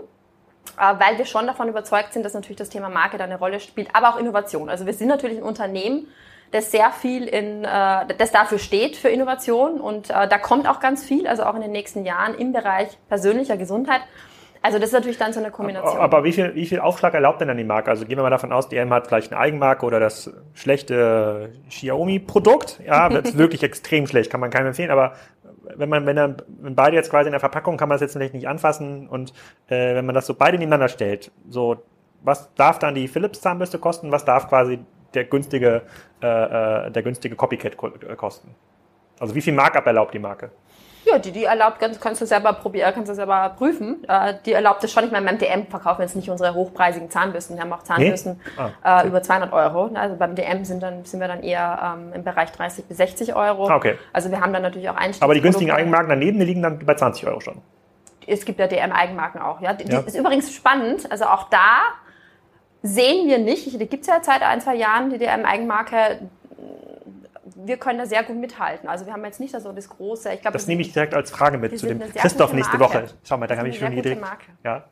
weil wir schon davon überzeugt sind, dass natürlich das Thema Marke da eine Rolle spielt, aber auch Innovation. Also wir sind natürlich ein Unternehmen, das sehr viel in, äh, das dafür steht für Innovation und äh, da kommt auch ganz viel, also auch in den nächsten Jahren im Bereich persönlicher Gesundheit. Also das ist natürlich dann so eine Kombination. Aber wie viel, wie viel Aufschlag erlaubt denn dann die Marke? Also gehen wir mal davon aus, DM hat vielleicht eine Eigenmarke oder das schlechte Xiaomi-Produkt. Ja, das ist [LAUGHS] wirklich extrem schlecht, kann man keinem empfehlen. Aber wenn man, wenn, dann, wenn beide jetzt quasi in der Verpackung, kann man das jetzt vielleicht nicht anfassen. Und äh, wenn man das so beide nebeneinander stellt, so was darf dann die Philips Zahnbürste kosten? Was darf quasi der günstige, äh, äh, der günstige Copycat äh, kosten. Also wie viel Markup erlaubt die Marke? Ja, die, die erlaubt, kannst, kannst du selber probieren, kannst du selber prüfen. Äh, die erlaubt es schon. Ich meine, beim DM verkaufen wir jetzt nicht unsere hochpreisigen Zahnbürsten. Wir haben auch Zahnbürsten nee? ah, äh, okay. äh, über 200 Euro. Also beim DM sind, dann, sind wir dann eher ähm, im Bereich 30 bis 60 Euro. Ah, okay. Also wir haben dann natürlich auch Einstiegs Aber die günstigen Eigenmarken daneben, die liegen dann bei 20 Euro schon. Es gibt ja DM-Eigenmarken auch. Ja, die, ja. ist übrigens spannend. Also auch da sehen wir nicht. Die gibt es ja seit ein, zwei Jahren, die DM-Eigenmarke. Wir können da sehr gut mithalten. Also wir haben jetzt nicht so das große. Ich glaub, das nehme ich direkt als Frage mit zu dem Christoph nächste Woche. Schau mal, da habe ich schon die Idee. Ja.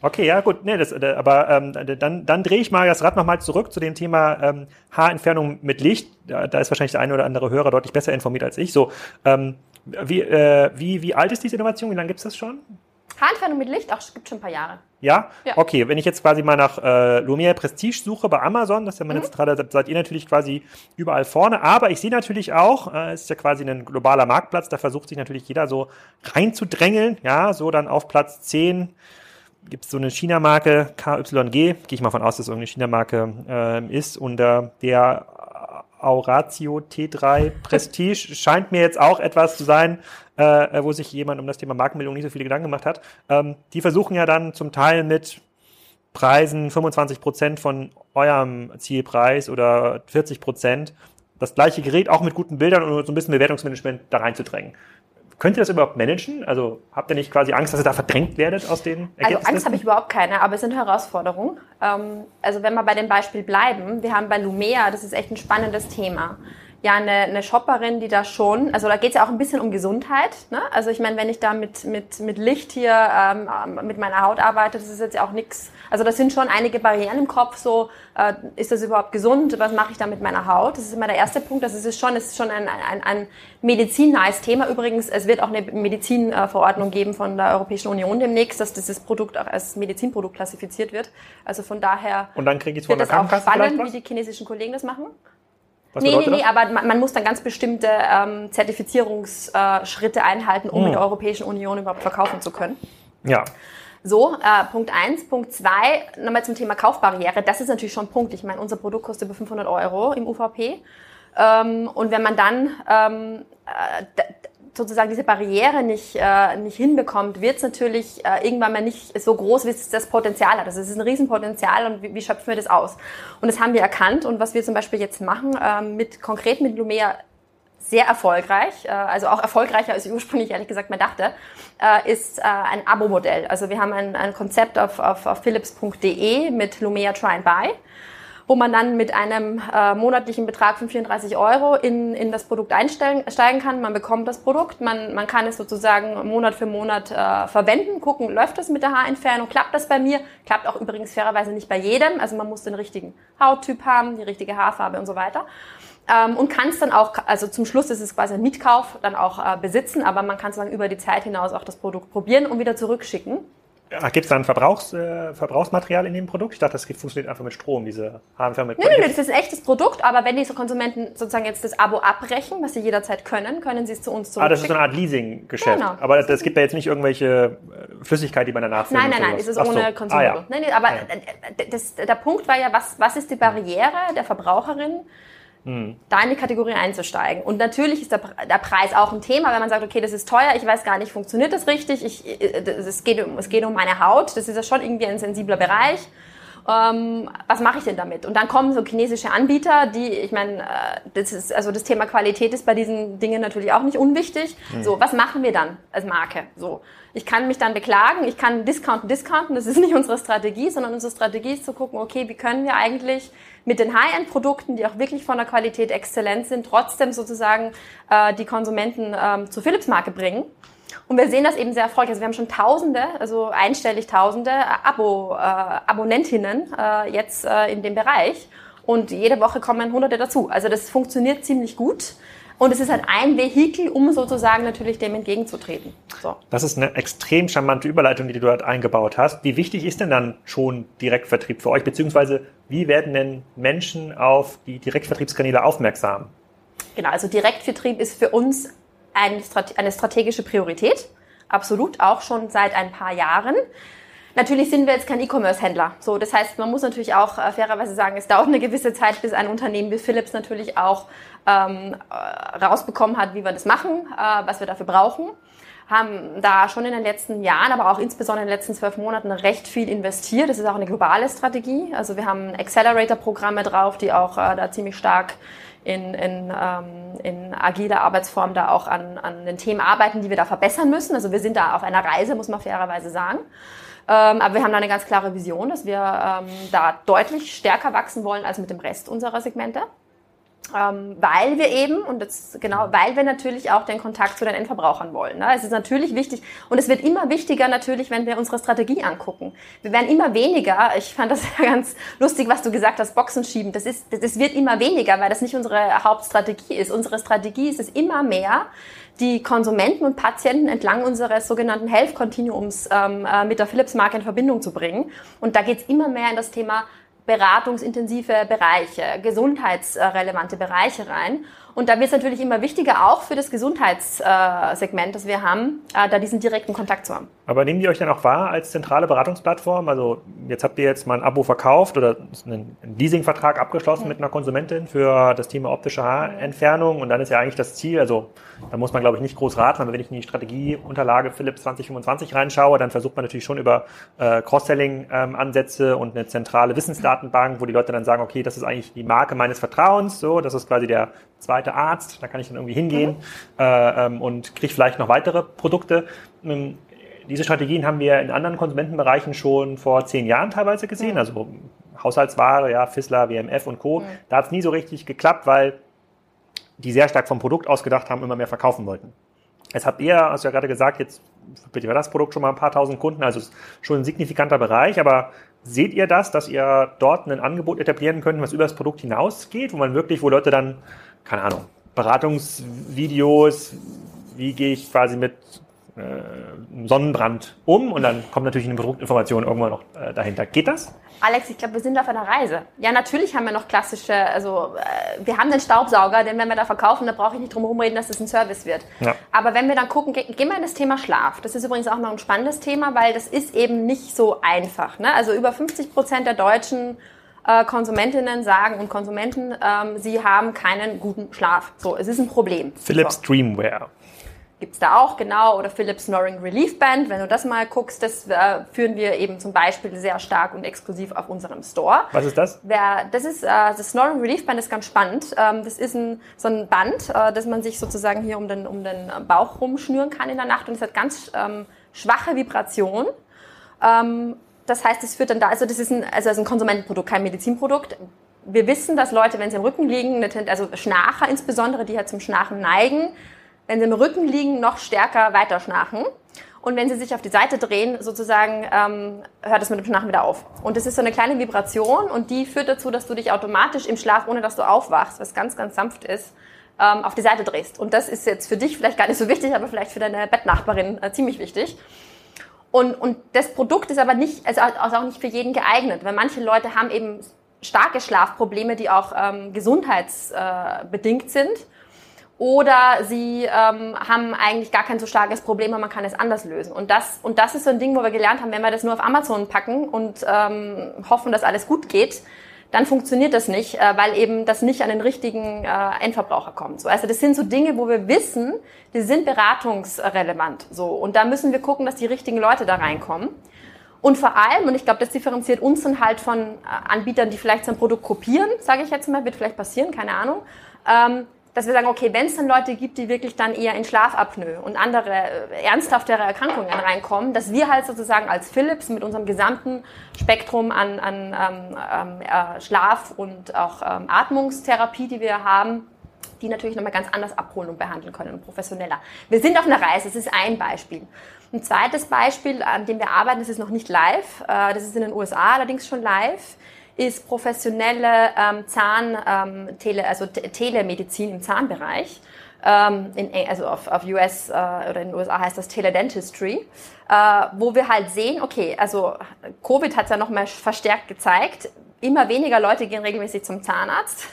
Okay, ja gut, nee, das, äh, aber ähm, dann, dann drehe ich mal das Rad nochmal zurück zu dem Thema ähm, Haarentfernung mit Licht. Da, da ist wahrscheinlich der eine oder andere Hörer deutlich besser informiert als ich. So, ähm, wie, äh, wie, wie alt ist diese Innovation? Wie lange gibt es das schon? Haarentfernung mit Licht, auch gibt schon ein paar Jahre. Ja? ja? Okay, wenn ich jetzt quasi mal nach äh, Lumiere Prestige suche bei Amazon, das ist ja meine mhm. Zentrale, seid ihr natürlich quasi überall vorne. Aber ich sehe natürlich auch, äh, es ist ja quasi ein globaler Marktplatz, da versucht sich natürlich jeder so reinzudrängeln. Ja, so dann auf Platz 10 gibt es so eine China-Marke, KYG, gehe ich mal von aus, dass es irgendeine China-Marke äh, ist. Und äh, der Auratio T3 Prestige scheint mir jetzt auch etwas zu sein, äh, wo sich jemand um das Thema Markenbildung nicht so viele Gedanken gemacht hat. Ähm, die versuchen ja dann zum Teil mit Preisen 25 Prozent von eurem Zielpreis oder 40 Prozent das gleiche Gerät auch mit guten Bildern und so ein bisschen Bewertungsmanagement da reinzudrängen. Könnt ihr das überhaupt managen? Also habt ihr nicht quasi Angst, dass ihr da verdrängt werdet aus den Ergebnissen? Also Angst habe ich überhaupt keine, aber es sind Herausforderungen. Ähm, also wenn wir bei dem Beispiel bleiben, wir haben bei Lumea, das ist echt ein spannendes Thema ja eine, eine Shopperin, die da schon, also da geht es ja auch ein bisschen um Gesundheit. Ne? Also ich meine, wenn ich da mit, mit, mit Licht hier ähm, mit meiner Haut arbeite, das ist jetzt ja auch nichts. Also das sind schon einige Barrieren im Kopf, so äh, ist das überhaupt gesund, was mache ich da mit meiner Haut? Das ist immer der erste Punkt, das ist schon, das ist schon ein, ein, ein medizinnahes Thema. Übrigens, es wird auch eine Medizinverordnung geben von der Europäischen Union demnächst, dass dieses Produkt auch als Medizinprodukt klassifiziert wird. Also von daher Und dann kriege ich von wird das auch spannend, wie die chinesischen Kollegen das machen. Was nee, nee, nee, aber man, man, muss dann ganz bestimmte ähm, Zertifizierungsschritte einhalten, um hm. in der Europäischen Union überhaupt verkaufen zu können. Ja. So, äh, Punkt eins. Punkt zwei, nochmal zum Thema Kaufbarriere. Das ist natürlich schon ein Punkt. Ich meine, unser Produkt kostet über 500 Euro im UVP. Ähm, und wenn man dann ähm, äh, sozusagen diese Barriere nicht, äh, nicht hinbekommt, wird es natürlich äh, irgendwann mal nicht so groß, wie es das Potenzial hat. Also es ist ein Riesenpotenzial und wie, wie schöpfen wir das aus? Und das haben wir erkannt und was wir zum Beispiel jetzt machen, äh, mit konkret mit Lumea sehr erfolgreich, äh, also auch erfolgreicher als ich ursprünglich ehrlich gesagt mal dachte, äh, ist äh, ein Abo-Modell. Also wir haben ein, ein Konzept auf, auf, auf philips.de mit Lumea Try and Buy wo man dann mit einem äh, monatlichen Betrag von 34 Euro in, in das Produkt einsteigen kann. Man bekommt das Produkt, man, man kann es sozusagen Monat für Monat äh, verwenden, gucken, läuft das mit der Haarentfernung, klappt das bei mir, klappt auch übrigens fairerweise nicht bei jedem, also man muss den richtigen Hauttyp haben, die richtige Haarfarbe und so weiter. Ähm, und kann es dann auch, also zum Schluss ist es quasi ein Mietkauf, dann auch äh, besitzen, aber man kann sozusagen über die Zeit hinaus auch das Produkt probieren und wieder zurückschicken. Gibt es da ein Verbrauchs, äh, Verbrauchsmaterial in dem Produkt? Ich dachte, das funktioniert einfach mit Strom, diese Harnferne mit. Nein, nein, das ist ein echtes Produkt, aber wenn diese Konsumenten sozusagen jetzt das Abo abbrechen, was sie jederzeit können, können sie es zu uns zurückschicken. Ah, das ist so eine Art Leasing-Geschäft. Genau. Aber es gibt ja jetzt nicht irgendwelche äh, Flüssigkeit, die man danach Nein, nein, nein, es ist ohne so. Konsum. Ah, ja. Nein, nein, aber ah, ja. das, der Punkt war ja, was, was ist die Barriere der Verbraucherin? Mhm. da in die Kategorie einzusteigen. Und natürlich ist der, der, Preis auch ein Thema, wenn man sagt, okay, das ist teuer, ich weiß gar nicht, funktioniert das richtig, ich, äh, es, geht um, es geht um meine Haut, das ist ja schon irgendwie ein sensibler Bereich. Ähm, was mache ich denn damit? Und dann kommen so chinesische Anbieter, die, ich meine, äh, das ist, also das Thema Qualität ist bei diesen Dingen natürlich auch nicht unwichtig. Mhm. So, was machen wir dann als Marke? So, ich kann mich dann beklagen, ich kann discounten, discounten, das ist nicht unsere Strategie, sondern unsere Strategie ist zu gucken, okay, wie können wir eigentlich mit den High-End-Produkten, die auch wirklich von der Qualität exzellent sind, trotzdem sozusagen äh, die Konsumenten ähm, zur Philips-Marke bringen. Und wir sehen das eben sehr erfolgreich. Also wir haben schon Tausende, also einstellig Tausende Abo, äh, Abonnentinnen äh, jetzt äh, in dem Bereich. Und jede Woche kommen Hunderte dazu. Also das funktioniert ziemlich gut. Und es ist halt ein Vehikel, um sozusagen natürlich dem entgegenzutreten. So. Das ist eine extrem charmante Überleitung, die du dort eingebaut hast. Wie wichtig ist denn dann schon Direktvertrieb für euch? Beziehungsweise wie werden denn Menschen auf die Direktvertriebskanäle aufmerksam? Genau, also Direktvertrieb ist für uns eine strategische Priorität. Absolut, auch schon seit ein paar Jahren. Natürlich sind wir jetzt kein E-Commerce-Händler. So, das heißt, man muss natürlich auch äh, fairerweise sagen, es dauert eine gewisse Zeit, bis ein Unternehmen wie Philips natürlich auch ähm, äh, rausbekommen hat, wie wir das machen, äh, was wir dafür brauchen. Haben da schon in den letzten Jahren, aber auch insbesondere in den letzten zwölf Monaten recht viel investiert. Das ist auch eine globale Strategie. Also wir haben Accelerator-Programme drauf, die auch äh, da ziemlich stark in, in, ähm, in agiler Arbeitsform da auch an, an den Themen arbeiten, die wir da verbessern müssen. Also wir sind da auf einer Reise, muss man fairerweise sagen. Ähm, aber wir haben da eine ganz klare Vision, dass wir ähm, da deutlich stärker wachsen wollen als mit dem Rest unserer Segmente. Ähm, weil wir eben, und das genau, weil wir natürlich auch den Kontakt zu den Endverbrauchern wollen. Ne? Es ist natürlich wichtig und es wird immer wichtiger natürlich, wenn wir unsere Strategie angucken. Wir werden immer weniger, ich fand das [LAUGHS] ja ganz lustig, was du gesagt hast, Boxen schieben. Das, ist, das wird immer weniger, weil das nicht unsere Hauptstrategie ist. Unsere Strategie ist es immer mehr, die Konsumenten und Patienten entlang unseres sogenannten Health Continuums ähm, äh, mit der Philips-Marke in Verbindung zu bringen. Und da geht es immer mehr in das Thema beratungsintensive Bereiche, gesundheitsrelevante Bereiche rein. Und da wird es natürlich immer wichtiger, auch für das Gesundheitssegment, das wir haben, äh, da diesen direkten Kontakt zu haben. Aber nehmen die euch dann auch wahr als zentrale Beratungsplattform? Also jetzt habt ihr jetzt mal ein Abo verkauft oder einen Leasingvertrag abgeschlossen mhm. mit einer Konsumentin für das Thema optische Haarentfernung und dann ist ja eigentlich das Ziel, also da muss man glaube ich nicht groß raten, aber wenn ich in die Strategieunterlage Philips 2025 reinschaue, dann versucht man natürlich schon über äh, Cross-Selling-Ansätze ähm, und eine zentrale Wissensdatenbank, wo die Leute dann sagen, okay, das ist eigentlich die Marke meines Vertrauens, so, das ist quasi der zweite Arzt, da kann ich dann irgendwie hingehen mhm. äh, ähm, und kriege vielleicht noch weitere Produkte. Ähm, diese Strategien haben wir in anderen Konsumentenbereichen schon vor zehn Jahren teilweise gesehen, mhm. also Haushaltsware, ja, Fissler, WMF und Co. Mhm. Da hat es nie so richtig geklappt, weil die sehr stark vom Produkt ausgedacht haben, immer mehr verkaufen wollten. Jetzt habt ihr, hast du ja gerade gesagt, jetzt bitte war das Produkt schon mal ein paar tausend Kunden, also ist schon ein signifikanter Bereich, aber seht ihr das, dass ihr dort ein Angebot etablieren könnt, was über das Produkt hinausgeht, wo man wirklich, wo Leute dann keine Ahnung, Beratungsvideos, wie gehe ich quasi mit äh, Sonnenbrand um und dann kommt natürlich eine Produktinformation irgendwann noch äh, dahinter. Geht das? Alex, ich glaube, wir sind auf einer Reise. Ja, natürlich haben wir noch klassische, also äh, wir haben den Staubsauger, den wenn wir da verkaufen, da brauche ich nicht drum herum reden, dass das ein Service wird. Ja. Aber wenn wir dann gucken, ge gehen wir in das Thema Schlaf. Das ist übrigens auch noch ein spannendes Thema, weil das ist eben nicht so einfach. Ne? Also über 50 Prozent der Deutschen äh, Konsumentinnen sagen und Konsumenten, ähm, sie haben keinen guten Schlaf. So, es ist ein Problem. Philips so. Dreamwear gibt's da auch, genau, oder Philips Snoring Relief Band. Wenn du das mal guckst, das äh, führen wir eben zum Beispiel sehr stark und exklusiv auf unserem Store. Was ist das? Wer, das ist, äh, das Snoring Relief Band ist ganz spannend. Ähm, das ist ein, so ein Band, äh, das man sich sozusagen hier um den, um den Bauch rumschnüren kann in der Nacht und es hat ganz ähm, schwache Vibration. Ähm, das heißt, es führt dann da, also das ist ein, also ein Konsumentenprodukt, kein Medizinprodukt. Wir wissen, dass Leute, wenn sie im Rücken liegen, also Schnarcher insbesondere, die halt zum Schnarchen neigen, wenn sie im Rücken liegen, noch stärker weiterschnarchen. Und wenn sie sich auf die Seite drehen, sozusagen, ähm, hört es mit dem Schnarchen wieder auf. Und das ist so eine kleine Vibration und die führt dazu, dass du dich automatisch im Schlaf, ohne dass du aufwachst, was ganz, ganz sanft ist, ähm, auf die Seite drehst. Und das ist jetzt für dich vielleicht gar nicht so wichtig, aber vielleicht für deine Bettnachbarin äh, ziemlich wichtig. Und, und das Produkt ist aber nicht, also auch nicht für jeden geeignet, weil manche Leute haben eben starke Schlafprobleme, die auch ähm, gesundheitsbedingt sind oder sie ähm, haben eigentlich gar kein so starkes Problem und man kann es anders lösen. Und das, und das ist so ein Ding, wo wir gelernt haben, wenn wir das nur auf Amazon packen und ähm, hoffen, dass alles gut geht, dann funktioniert das nicht, äh, weil eben das nicht an den richtigen äh, Endverbraucher kommt. So, also das sind so Dinge, wo wir wissen, die sind beratungsrelevant. So, und da müssen wir gucken, dass die richtigen Leute da reinkommen. Und vor allem, und ich glaube, das differenziert uns dann halt von äh, Anbietern, die vielleicht sein Produkt kopieren, sage ich jetzt mal, wird vielleicht passieren, keine Ahnung. Ähm, dass wir sagen, okay, wenn es dann Leute gibt, die wirklich dann eher in Schlafapnoe und andere äh, ernsthaftere Erkrankungen reinkommen, dass wir halt sozusagen als Philips mit unserem gesamten Spektrum an, an ähm, ähm äh, Schlaf und auch ähm, Atmungstherapie, die wir haben, die natürlich nochmal ganz anders abholen und behandeln können und professioneller. Wir sind auf einer Reise, das ist ein Beispiel. Ein zweites Beispiel, an dem wir arbeiten, das ist noch nicht live, äh, das ist in den USA allerdings schon live ist professionelle ähm, Zahn, ähm, Tele, also Telemedizin im Zahnbereich. Ähm, in, also auf, auf US äh, oder in den USA heißt das Teledentistry, äh, wo wir halt sehen, okay, also Covid hat es ja nochmal verstärkt gezeigt, immer weniger Leute gehen regelmäßig zum Zahnarzt.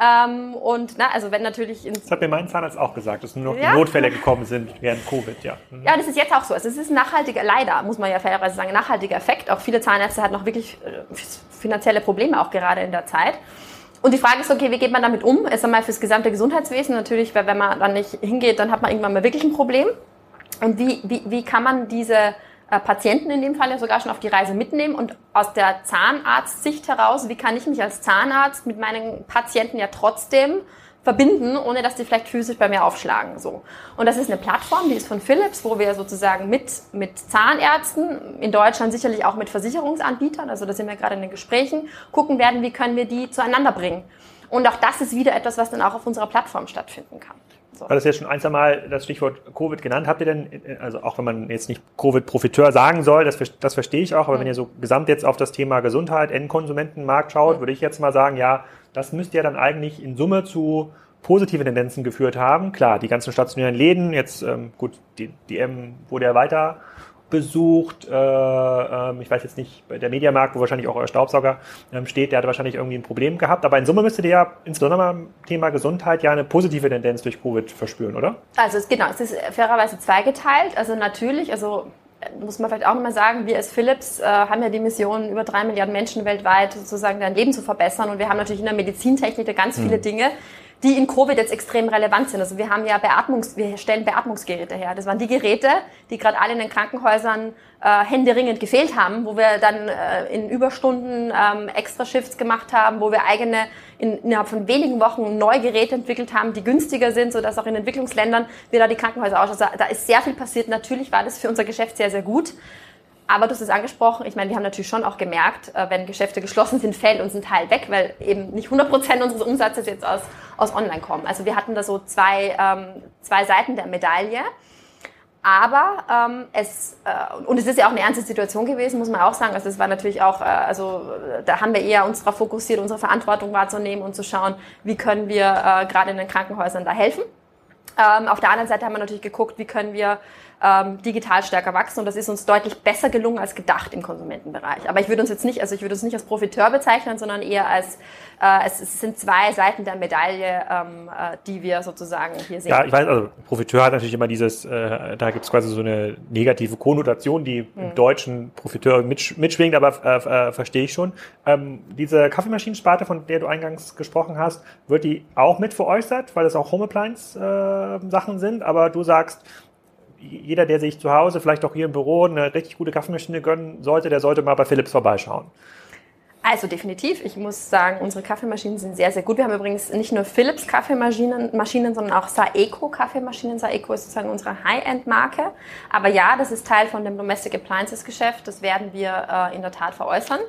Ähm, und na, also wenn natürlich ins Das hat mir mein Zahnarzt auch gesagt, dass nur noch ja? die Notfälle gekommen sind während Covid, ja. Mhm. Ja, das ist jetzt auch so. Also es ist ein nachhaltiger, leider, muss man ja fairerweise sagen, ein nachhaltiger Effekt. Auch viele Zahnärzte hatten noch wirklich äh, finanzielle Probleme, auch gerade in der Zeit. Und die Frage ist, okay, wie geht man damit um? Erst einmal fürs gesamte Gesundheitswesen. Natürlich, weil wenn man dann nicht hingeht, dann hat man irgendwann mal wirklich ein Problem. Und wie, wie, wie kann man diese Patienten in dem Fall ja sogar schon auf die Reise mitnehmen und aus der Zahnarztsicht heraus, wie kann ich mich als Zahnarzt mit meinen Patienten ja trotzdem verbinden, ohne dass die vielleicht physisch bei mir aufschlagen. So. Und das ist eine Plattform, die ist von Philips, wo wir sozusagen mit, mit Zahnärzten, in Deutschland sicherlich auch mit Versicherungsanbietern, also da sind wir gerade in den Gesprächen, gucken werden, wie können wir die zueinander bringen. Und auch das ist wieder etwas, was dann auch auf unserer Plattform stattfinden kann. So. Weil das jetzt schon ein, zwei Mal das Stichwort Covid genannt. Habt ihr denn, also auch wenn man jetzt nicht Covid-Profiteur sagen soll, das, das verstehe ich auch, aber mhm. wenn ihr so gesamt jetzt auf das Thema Gesundheit, Endkonsumentenmarkt schaut, mhm. würde ich jetzt mal sagen, ja, das müsste ja dann eigentlich in Summe zu positive Tendenzen geführt haben. Klar, die ganzen stationären Läden, jetzt ähm, gut, die, die M wurde ja weiter besucht. Äh, äh, ich weiß jetzt nicht, der Mediamarkt, wo wahrscheinlich auch euer Staubsauger ähm, steht, der hat wahrscheinlich irgendwie ein Problem gehabt. Aber in Summe müsstet ihr ja insbesondere beim Thema Gesundheit ja eine positive Tendenz durch Covid verspüren, oder? Also es, genau, es ist fairerweise zweigeteilt. Also natürlich, also muss man vielleicht auch nochmal sagen, wir als Philips äh, haben ja die Mission, über drei Milliarden Menschen weltweit sozusagen dein Leben zu verbessern. Und wir haben natürlich in der Medizintechnik da ganz viele hm. Dinge, die in Covid jetzt extrem relevant sind. Also wir haben ja Beatmungs, wir stellen Beatmungsgeräte her. Das waren die Geräte, die gerade alle in den Krankenhäusern äh, händeringend gefehlt haben, wo wir dann äh, in Überstunden ähm, extra Shifts gemacht haben, wo wir eigene in, innerhalb von wenigen Wochen neue Geräte entwickelt haben, die günstiger sind, sodass auch in Entwicklungsländern wir da die Krankenhäuser ausschauen. Also da ist sehr viel passiert. Natürlich war das für unser Geschäft sehr, sehr gut. Aber du hast es angesprochen, ich meine, wir haben natürlich schon auch gemerkt, äh, wenn Geschäfte geschlossen sind, fällt uns ein Teil weg, weil eben nicht 100 Prozent unseres Umsatzes jetzt aus, aus Online kommen. Also wir hatten da so zwei, ähm, zwei Seiten der Medaille. Aber ähm, es äh, und es ist ja auch eine ernste Situation gewesen, muss man auch sagen. Also es war natürlich auch, äh, also da haben wir eher uns darauf fokussiert, unsere Verantwortung wahrzunehmen und zu schauen, wie können wir äh, gerade in den Krankenhäusern da helfen. Ähm, auf der anderen Seite haben wir natürlich geguckt, wie können wir ähm, digital stärker wachsen und das ist uns deutlich besser gelungen als gedacht im Konsumentenbereich. Aber ich würde uns jetzt nicht, also ich würde uns nicht als Profiteur bezeichnen, sondern eher als äh, es, es, sind zwei Seiten der Medaille, ähm, äh, die wir sozusagen hier sehen. Ja, ich weiß, also Profiteur hat natürlich immer dieses, äh, da gibt es quasi so eine negative Konnotation, die hm. im Deutschen Profiteur mitsch mitschwingt, aber äh, äh, verstehe ich schon. Ähm, diese Kaffeemaschinensparte, von der du eingangs gesprochen hast, wird die auch mit veräußert, weil das auch Home Appliance äh, Sachen sind, aber du sagst, jeder, der sich zu Hause, vielleicht auch hier im Büro, eine richtig gute Kaffeemaschine gönnen sollte, der sollte mal bei Philips vorbeischauen. Also definitiv. Ich muss sagen, unsere Kaffeemaschinen sind sehr, sehr gut. Wir haben übrigens nicht nur Philips Kaffeemaschinen, Maschinen, sondern auch Saeco Kaffeemaschinen. Saeco ist sozusagen unsere High-End-Marke. Aber ja, das ist Teil von dem Domestic Appliances Geschäft. Das werden wir äh, in der Tat veräußern.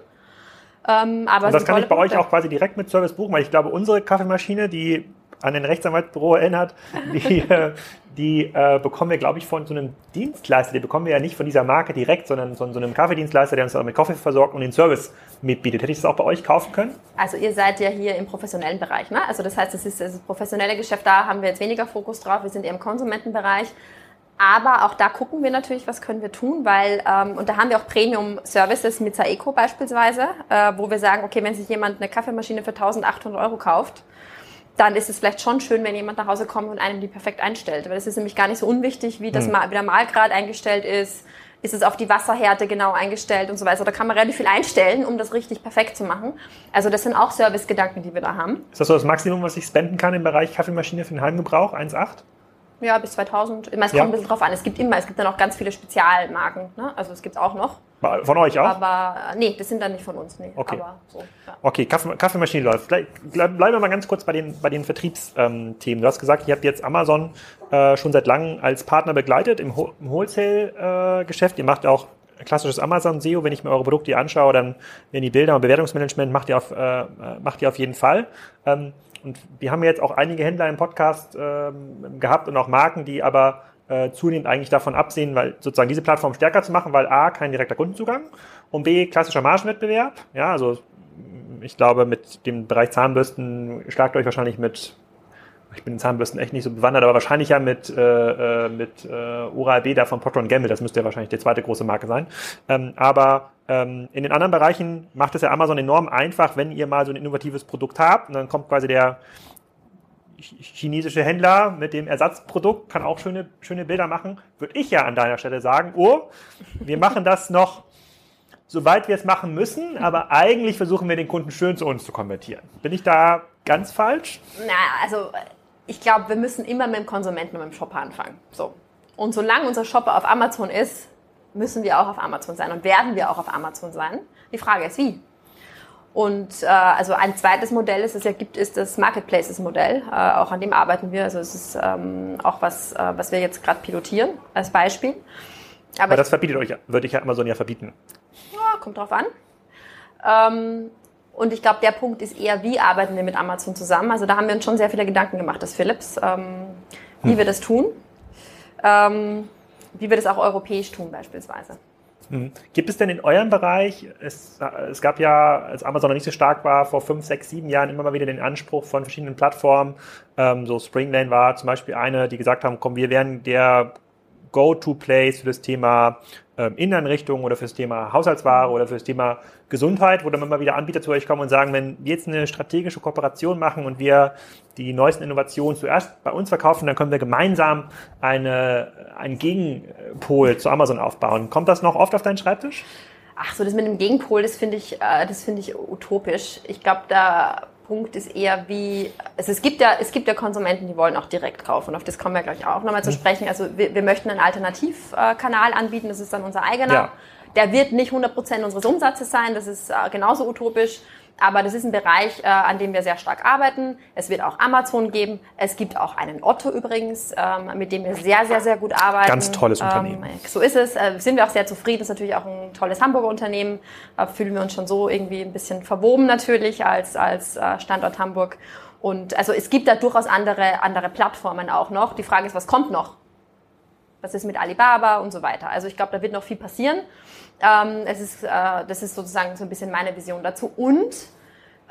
Ähm, aber Und das kann ich bei Punkte. euch auch quasi direkt mit Service buchen, weil ich glaube, unsere Kaffeemaschine, die an den Rechtsanwaltsbüro erinnert, die, [LAUGHS] äh, die äh, bekommen wir, glaube ich, von so einem Dienstleister. Die bekommen wir ja nicht von dieser Marke direkt, sondern von so einem Kaffeedienstleister, der uns auch mit Kaffee versorgt und den Service mitbietet. Hätte ich das auch bei euch kaufen können? Also ihr seid ja hier im professionellen Bereich. Ne? Also das heißt, das ist das professionelle Geschäft, da haben wir jetzt weniger Fokus drauf. Wir sind eher im Konsumentenbereich. Aber auch da gucken wir natürlich, was können wir tun, weil, ähm, und da haben wir auch Premium-Services mit Saeco beispielsweise, äh, wo wir sagen, okay, wenn sich jemand eine Kaffeemaschine für 1800 Euro kauft, dann ist es vielleicht schon schön, wenn jemand nach Hause kommt und einem die perfekt einstellt. Weil es ist nämlich gar nicht so unwichtig, wie, das hm. wie der Mahlgrad eingestellt ist, ist es auf die Wasserhärte genau eingestellt und so weiter. Da kann man relativ viel einstellen, um das richtig perfekt zu machen. Also das sind auch Servicegedanken, die wir da haben. Ist das so das Maximum, was ich spenden kann im Bereich Kaffeemaschine für den Heimgebrauch? 1,8? Ja, bis 2000. Es kommt ja. ein bisschen drauf an. Es gibt immer, es gibt dann auch ganz viele Spezialmarken. Ne? Also es gibt auch noch. Von euch auch? Aber äh, nee, das sind dann nicht von uns. Nee. Okay. Aber so, ja. Okay, Kaffee, Kaffeemaschine läuft. Bleiben wir mal ganz kurz bei den, bei den Vertriebsthemen. Du hast gesagt, ihr habt jetzt Amazon äh, schon seit langem als Partner begleitet im, Ho im Wholesale-Geschäft. Ihr macht auch klassisches Amazon SEO. Wenn ich mir eure Produkte anschaue, dann werden die Bilder und Bewertungsmanagement macht ihr auf, äh, macht ihr auf jeden Fall. Ähm, und wir haben jetzt auch einige Händler im Podcast ähm, gehabt und auch Marken, die aber äh, zunehmend eigentlich davon absehen, weil sozusagen diese Plattform stärker zu machen, weil A, kein direkter Kundenzugang und B, klassischer Margenwettbewerb. Ja, also ich glaube, mit dem Bereich Zahnbürsten schlagt euch wahrscheinlich mit ich bin in Zahnbürsten echt nicht so bewandert, aber wahrscheinlich ja mit, äh, äh mit äh, Oral-B da von Procter Gamble, das müsste ja wahrscheinlich die zweite große Marke sein. Ähm, aber ähm, in den anderen Bereichen macht es ja Amazon enorm einfach, wenn ihr mal so ein innovatives Produkt habt und dann kommt quasi der chinesische Händler mit dem Ersatzprodukt, kann auch schöne, schöne Bilder machen, würde ich ja an deiner Stelle sagen, oh, wir machen das noch soweit wir es machen müssen, aber eigentlich versuchen wir den Kunden schön zu uns zu konvertieren. Bin ich da ganz falsch? Na, also ich glaube, wir müssen immer mit dem Konsumenten und mit dem Shopper anfangen. So. Und solange unser Shopper auf Amazon ist, müssen wir auch auf Amazon sein und werden wir auch auf Amazon sein. Die Frage ist, wie? Und äh, also ein zweites Modell, das es ja gibt, ist das Marketplaces-Modell. Äh, auch an dem arbeiten wir. Also es ist ähm, auch was, äh, was wir jetzt gerade pilotieren als Beispiel. Aber, Aber das verbietet euch, würde ich ja Amazon ja verbieten. Ja, kommt drauf an. Ähm, und ich glaube, der Punkt ist eher, wie arbeiten wir mit Amazon zusammen? Also da haben wir uns schon sehr viele Gedanken gemacht, das Philips, ähm, wie hm. wir das tun, ähm, wie wir das auch europäisch tun beispielsweise. Hm. Gibt es denn in eurem Bereich, es, es, gab ja, als Amazon noch nicht so stark war, vor fünf, sechs, sieben Jahren immer mal wieder den Anspruch von verschiedenen Plattformen, ähm, so Springlane war zum Beispiel eine, die gesagt haben, komm, wir werden der Go-to-Place für das Thema ähm, Inneneinrichtungen oder für das Thema Haushaltsware oder für das Thema Gesundheit, wo dann immer wieder Anbieter zu euch kommen und sagen, wenn wir jetzt eine strategische Kooperation machen und wir die neuesten Innovationen zuerst bei uns verkaufen, dann können wir gemeinsam eine, einen Gegenpol zu Amazon aufbauen. Kommt das noch oft auf deinen Schreibtisch? Ach so, das mit dem Gegenpol, das finde ich, äh, das finde ich utopisch. Ich glaube, da Punkt ist eher wie, also es gibt ja, es gibt ja Konsumenten, die wollen auch direkt kaufen. Auf das kommen wir gleich auch nochmal zu mhm. sprechen. Also wir, wir möchten einen Alternativkanal anbieten, das ist dann unser eigener. Ja. Der wird nicht 100 Prozent unseres Umsatzes sein, das ist äh, genauso utopisch. Aber das ist ein Bereich, äh, an dem wir sehr stark arbeiten. Es wird auch Amazon geben. Es gibt auch einen Otto übrigens, ähm, mit dem wir sehr, sehr, sehr gut arbeiten. Ganz tolles ähm, Unternehmen. So ist es. Äh, sind wir auch sehr zufrieden. Ist natürlich auch ein tolles Hamburger Unternehmen. Da fühlen wir uns schon so irgendwie ein bisschen verwoben natürlich als, als äh, Standort Hamburg. Und also es gibt da durchaus andere, andere Plattformen auch noch. Die Frage ist, was kommt noch? Was ist mit Alibaba und so weiter? Also ich glaube, da wird noch viel passieren. Ähm, es ist, äh, das ist sozusagen so ein bisschen meine Vision dazu. Und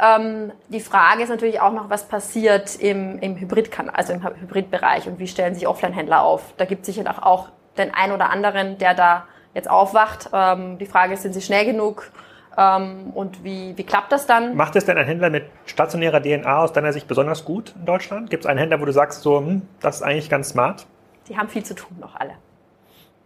ähm, die Frage ist natürlich auch noch, was passiert im, im Hybridkanal, also im Hybridbereich und wie stellen sich Offline-Händler auf? Da gibt es sicher auch den einen oder anderen, der da jetzt aufwacht. Ähm, die Frage ist, sind sie schnell genug? Ähm, und wie, wie klappt das dann? Macht es denn ein Händler mit stationärer DNA aus deiner Sicht besonders gut in Deutschland? Gibt es einen Händler, wo du sagst, so, hm, das ist eigentlich ganz smart? Die haben viel zu tun noch alle.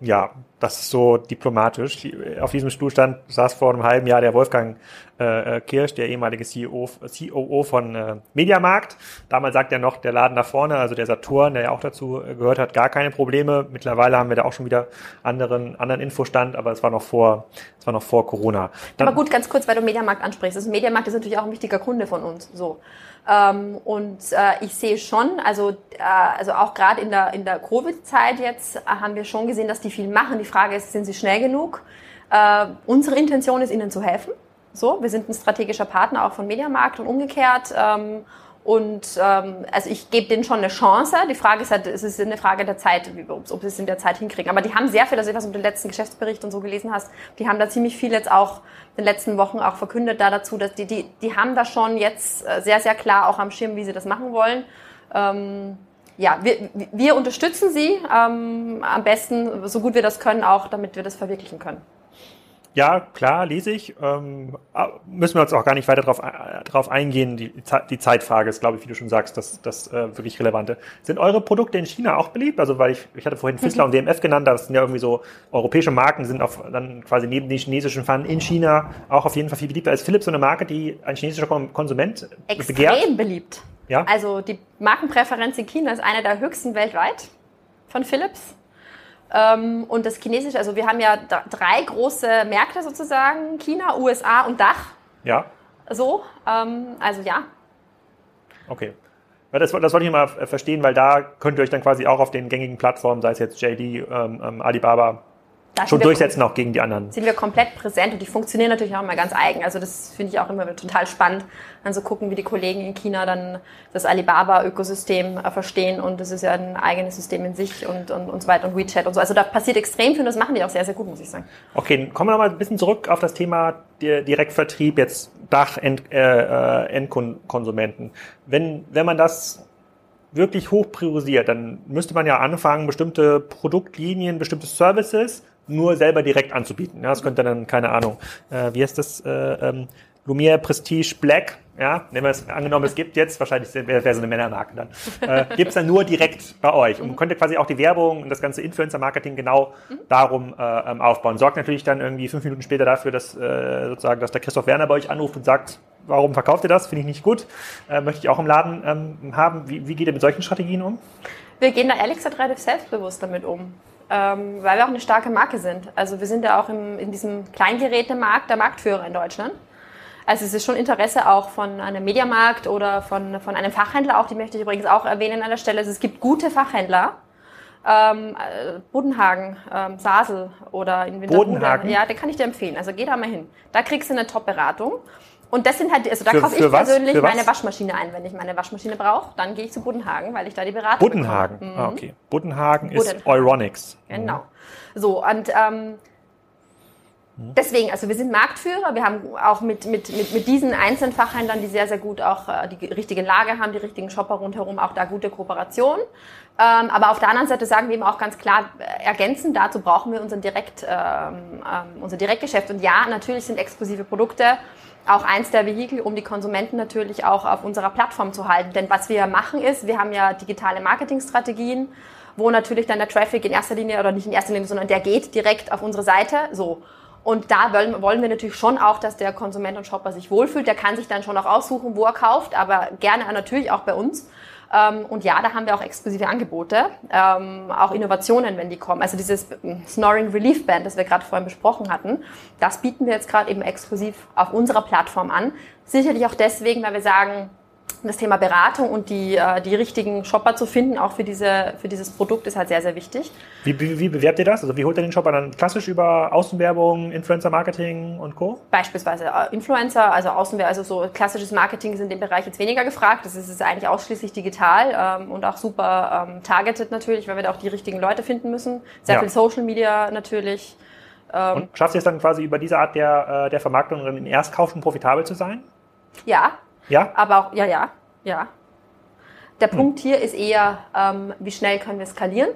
Ja, das ist so diplomatisch. Auf diesem Stuhl stand, saß vor einem halben Jahr der Wolfgang äh, äh Kirsch, der ehemalige CEO, COO von äh, Mediamarkt. Damals sagt er noch, der Laden da vorne, also der Saturn, der ja auch dazu äh, gehört hat, gar keine Probleme. Mittlerweile haben wir da auch schon wieder anderen, anderen Infostand, aber es war noch vor, es war noch vor Corona. Dann, aber gut, ganz kurz, weil du Mediamarkt ansprichst. Das Mediamarkt ist natürlich auch ein wichtiger Kunde von uns. So. Ähm, und äh, ich sehe schon, also, äh, also auch gerade in der, in der Covid-Zeit jetzt äh, haben wir schon gesehen, dass die viel machen. Die Frage ist, sind sie schnell genug? Äh, unsere Intention ist, ihnen zu helfen. So, wir sind ein strategischer Partner auch von Mediamarkt und umgekehrt. Ähm, und ähm, also ich gebe denen schon eine Chance. Die Frage ist halt, es ist eine Frage der Zeit, ob, ob sie es in der Zeit hinkriegen. Aber die haben sehr viel, also was du den letzten Geschäftsbericht und so gelesen hast, die haben da ziemlich viel jetzt auch in den letzten Wochen auch verkündet da dazu, dass die, die, die haben da schon jetzt äh, sehr, sehr klar auch am Schirm, wie sie das machen wollen. Ähm, ja, wir, wir unterstützen sie ähm, am besten, so gut wir das können, auch damit wir das verwirklichen können. Ja, klar, lese ich. Ähm, müssen wir uns auch gar nicht weiter drauf, äh, drauf eingehen. Die, die Zeitfrage ist, glaube ich, wie du schon sagst, das, das äh, wirklich Relevante. Sind eure Produkte in China auch beliebt? Also, weil ich, ich hatte vorhin Fissler und DMF genannt, das sind ja irgendwie so europäische Marken, sind auf, dann quasi neben den chinesischen Pfannen in China auch auf jeden Fall viel beliebter. Ist Philips so eine Marke, die ein chinesischer Konsument Extrem begehrt? Extrem beliebt. Ja? Also, die Markenpräferenz in China ist eine der höchsten weltweit von Philips. Ähm, und das Chinesische, also wir haben ja drei große Märkte sozusagen, China, USA und Dach. Ja. So, ähm, also ja. Okay. Das, das wollte ich mal verstehen, weil da könnt ihr euch dann quasi auch auf den gängigen Plattformen, sei es jetzt JD, ähm, Alibaba, da schon durchsetzen auch gegen die anderen. Sind wir komplett präsent und die funktionieren natürlich auch immer ganz eigen. Also das finde ich auch immer total spannend, dann so gucken, wie die Kollegen in China dann das Alibaba-Ökosystem äh, verstehen und das ist ja ein eigenes System in sich und, und, und so weiter und WeChat und so. Also da passiert extrem viel und das machen die auch sehr, sehr gut, muss ich sagen. Okay, kommen wir nochmal ein bisschen zurück auf das Thema Direktvertrieb, jetzt Dach-Endkonsumenten. Äh, wenn, wenn man das wirklich hoch priorisiert, dann müsste man ja anfangen, bestimmte Produktlinien, bestimmte Services nur selber direkt anzubieten. Ja, das könnte dann, keine Ahnung, äh, wie heißt das, äh, ähm, Lumiere Prestige Black, ja, nehmen wir es, angenommen, es gibt jetzt, wahrscheinlich wäre wär so eine Männermarke dann, äh, [LAUGHS] gibt es dann nur direkt bei euch und könnte quasi auch die Werbung und das ganze Influencer-Marketing genau darum äh, ähm, aufbauen. Sorgt natürlich dann irgendwie fünf Minuten später dafür, dass äh, sozusagen, dass der Christoph Werner bei euch anruft und sagt, warum verkauft ihr das? Finde ich nicht gut. Äh, möchte ich auch im Laden ähm, haben. Wie, wie geht ihr mit solchen Strategien um? Wir gehen da ehrlich gesagt relativ selbstbewusst damit um ähm, weil wir auch eine starke Marke sind. Also wir sind ja auch im, in diesem Kleingerätemarkt der Marktführer in Deutschland. Also es ist schon Interesse auch von einem Mediamarkt oder von, von einem Fachhändler auch, die möchte ich übrigens auch erwähnen an der Stelle. Also es gibt gute Fachhändler, ähm, äh, Bodenhagen, ähm, Sasel oder in Winterhude. Ja, den kann ich dir empfehlen. Also geh da mal hin. Da kriegst du eine Top-Beratung. Und das sind halt, also da für, kaufe ich persönlich meine Waschmaschine ein. Wenn ich meine Waschmaschine brauche, dann gehe ich zu Buddenhagen, weil ich da die Beratung Buddenhagen, mhm. ah, okay. Buddenhagen ist Euronics. Genau. So, und ähm, Deswegen, also wir sind Marktführer, wir haben auch mit, mit, mit, mit diesen einzelnen Fachhändlern, die sehr, sehr gut auch äh, die richtige Lage haben, die richtigen Shopper rundherum, auch da gute Kooperation. Ähm, aber auf der anderen Seite sagen wir eben auch ganz klar, äh, ergänzend dazu brauchen wir unseren Direkt, ähm, ähm, unser Direktgeschäft. Und ja, natürlich sind exklusive Produkte auch eins der Vehikel, um die Konsumenten natürlich auch auf unserer Plattform zu halten. Denn was wir machen ist, wir haben ja digitale Marketingstrategien, wo natürlich dann der Traffic in erster Linie oder nicht in erster Linie, sondern der geht direkt auf unsere Seite. So. Und da wollen, wollen wir natürlich schon auch, dass der Konsument und Shopper sich wohlfühlt. Der kann sich dann schon auch aussuchen, wo er kauft, aber gerne natürlich auch bei uns. Ähm, und ja, da haben wir auch exklusive Angebote, ähm, auch Innovationen, wenn die kommen. Also dieses Snoring Relief Band, das wir gerade vorhin besprochen hatten, das bieten wir jetzt gerade eben exklusiv auf unserer Plattform an. Sicherlich auch deswegen, weil wir sagen, das Thema Beratung und die, äh, die richtigen Shopper zu finden, auch für, diese, für dieses Produkt, ist halt sehr, sehr wichtig. Wie, wie, wie bewerbt ihr das? Also wie holt ihr den Shopper dann klassisch über Außenwerbung, Influencer-Marketing und Co.? Beispielsweise äh, Influencer, also Außenwerbung, also so klassisches Marketing ist in dem Bereich jetzt weniger gefragt. Das ist, ist eigentlich ausschließlich digital ähm, und auch super ähm, targeted natürlich, weil wir da auch die richtigen Leute finden müssen. Sehr ja. viel Social Media natürlich. Ähm, und schaffst du es dann quasi über diese Art der, äh, der Vermarktung in Erstkauf schon profitabel zu sein? Ja, ja? Aber auch, ja, ja, ja. Der hm. Punkt hier ist eher, ähm, wie schnell können wir skalieren?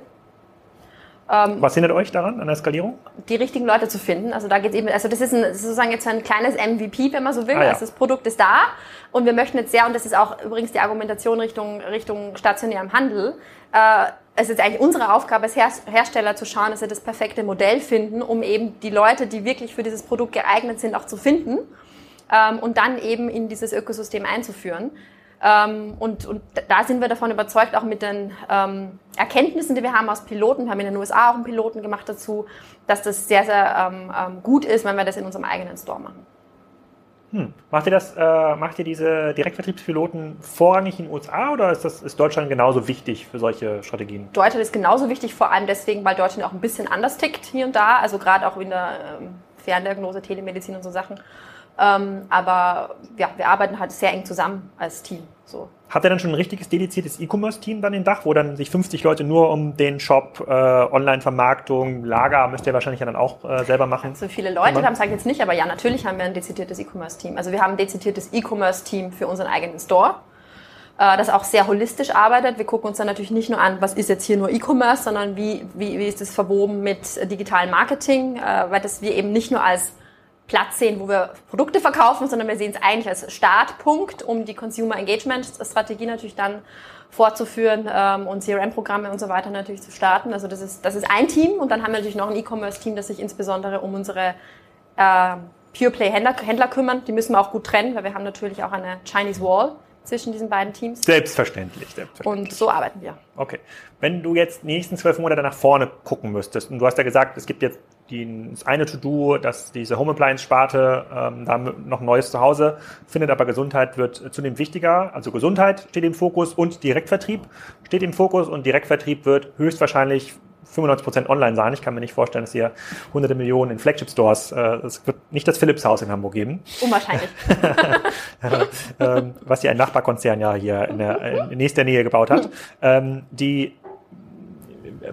Ähm, Was hindert euch daran, an der Skalierung? Die richtigen Leute zu finden. Also da geht eben, also das ist, ein, sozusagen jetzt ein kleines MVP, wenn man so will. Ah, ja. also das Produkt ist da und wir möchten jetzt sehr, und das ist auch übrigens die Argumentation Richtung, Richtung stationärem Handel, äh, es ist eigentlich unsere Aufgabe als Her Hersteller zu schauen, dass wir das perfekte Modell finden, um eben die Leute, die wirklich für dieses Produkt geeignet sind, auch zu finden ähm, und dann eben in dieses Ökosystem einzuführen. Ähm, und, und da sind wir davon überzeugt, auch mit den ähm, Erkenntnissen, die wir haben aus Piloten, wir haben in den USA auch einen Piloten gemacht dazu, dass das sehr, sehr ähm, ähm, gut ist, wenn wir das in unserem eigenen Store machen. Hm. Macht ihr das, äh, macht ihr diese Direktvertriebspiloten vorrangig in den USA oder ist das ist Deutschland genauso wichtig für solche Strategien? Deutschland ist genauso wichtig, vor allem deswegen, weil Deutschland auch ein bisschen anders tickt hier und da, also gerade auch in der ähm, Ferndiagnose, Telemedizin und so Sachen. Ähm, aber ja, wir arbeiten halt sehr eng zusammen als Team. So. Habt ihr dann schon ein richtiges dediziertes E-Commerce-Team dann in Dach, wo dann sich 50 Leute nur um den Shop, äh, Online-Vermarktung, Lager müsst ihr wahrscheinlich ja dann auch äh, selber machen? So viele Leute haben es halt jetzt nicht, aber ja, natürlich haben wir ein dezidiertes E-Commerce-Team. Also wir haben ein dezidiertes E-Commerce-Team für unseren eigenen Store äh, das auch sehr holistisch arbeitet. Wir gucken uns dann natürlich nicht nur an, was ist jetzt hier nur E-Commerce, sondern wie, wie, wie ist das verwoben mit digitalem Marketing, äh, weil das wir eben nicht nur als Platz sehen, wo wir Produkte verkaufen, sondern wir sehen es eigentlich als Startpunkt, um die Consumer Engagement Strategie natürlich dann fortzuführen ähm, und CRM-Programme und so weiter natürlich zu starten. Also das ist, das ist ein Team und dann haben wir natürlich noch ein E-Commerce-Team, das sich insbesondere um unsere äh, Pure Play Händler, Händler kümmern. Die müssen wir auch gut trennen, weil wir haben natürlich auch eine Chinese Wall zwischen diesen beiden Teams. Selbstverständlich, selbstverständlich. Und so arbeiten wir. Okay. Wenn du jetzt die nächsten zwölf Monate nach vorne gucken müsstest, und du hast ja gesagt, es gibt jetzt die, das eine To-Do, dass diese Home Appliance-Sparte ähm, da noch ein neues Zuhause findet, aber Gesundheit wird zunehmend wichtiger. Also Gesundheit steht im Fokus und Direktvertrieb steht im Fokus und Direktvertrieb wird höchstwahrscheinlich 95% online sein. Ich kann mir nicht vorstellen, dass hier hunderte Millionen in Flagship-Stores, äh, es wird nicht das Philips-Haus in Hamburg geben. Unwahrscheinlich. [LAUGHS] ähm, was ja ein Nachbarkonzern ja hier in, der, in nächster Nähe gebaut hat. Ähm, die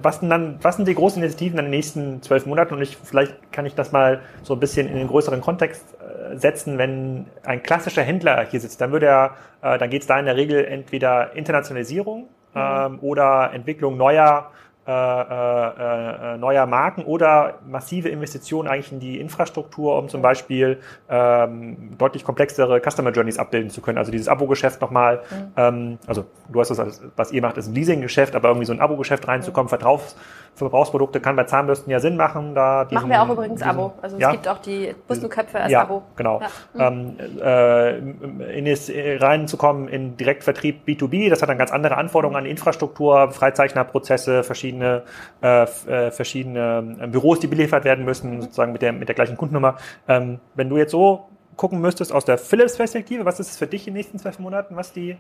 was, denn dann, was sind die großen Initiativen in den nächsten zwölf Monaten? Und ich, vielleicht kann ich das mal so ein bisschen in den größeren Kontext äh, setzen. Wenn ein klassischer Händler hier sitzt, dann würde er, äh, dann geht es da in der Regel entweder Internationalisierung mhm. ähm, oder Entwicklung neuer äh, äh, äh, neuer Marken oder massive Investitionen eigentlich in die Infrastruktur, um zum Beispiel ähm, deutlich komplexere Customer Journeys abbilden zu können. Also dieses Abo-Geschäft nochmal, mhm. ähm, also du hast das, was ihr macht, ist ein Leasing-Geschäft, aber irgendwie so ein Abo-Geschäft reinzukommen, mhm. Vertraufs Verbrauchsprodukte kann bei Zahnbürsten ja Sinn machen. Da diesen, machen wir auch übrigens diesen, Abo. Also ja, es gibt auch die Bustelköpfe als ja, Abo. Genau. Ja. Mhm. Ähm, äh, in es, reinzukommen in Direktvertrieb B2B, das hat dann ganz andere Anforderungen an Infrastruktur, Freizeichnerprozesse, verschiedene, äh, äh, verschiedene äh, Büros, die beliefert werden müssen, sozusagen mit der, mit der gleichen Kundennummer. Ähm, wenn du jetzt so gucken müsstest aus der Philips-Perspektive, was ist es für dich in den nächsten zwölf Monaten, was die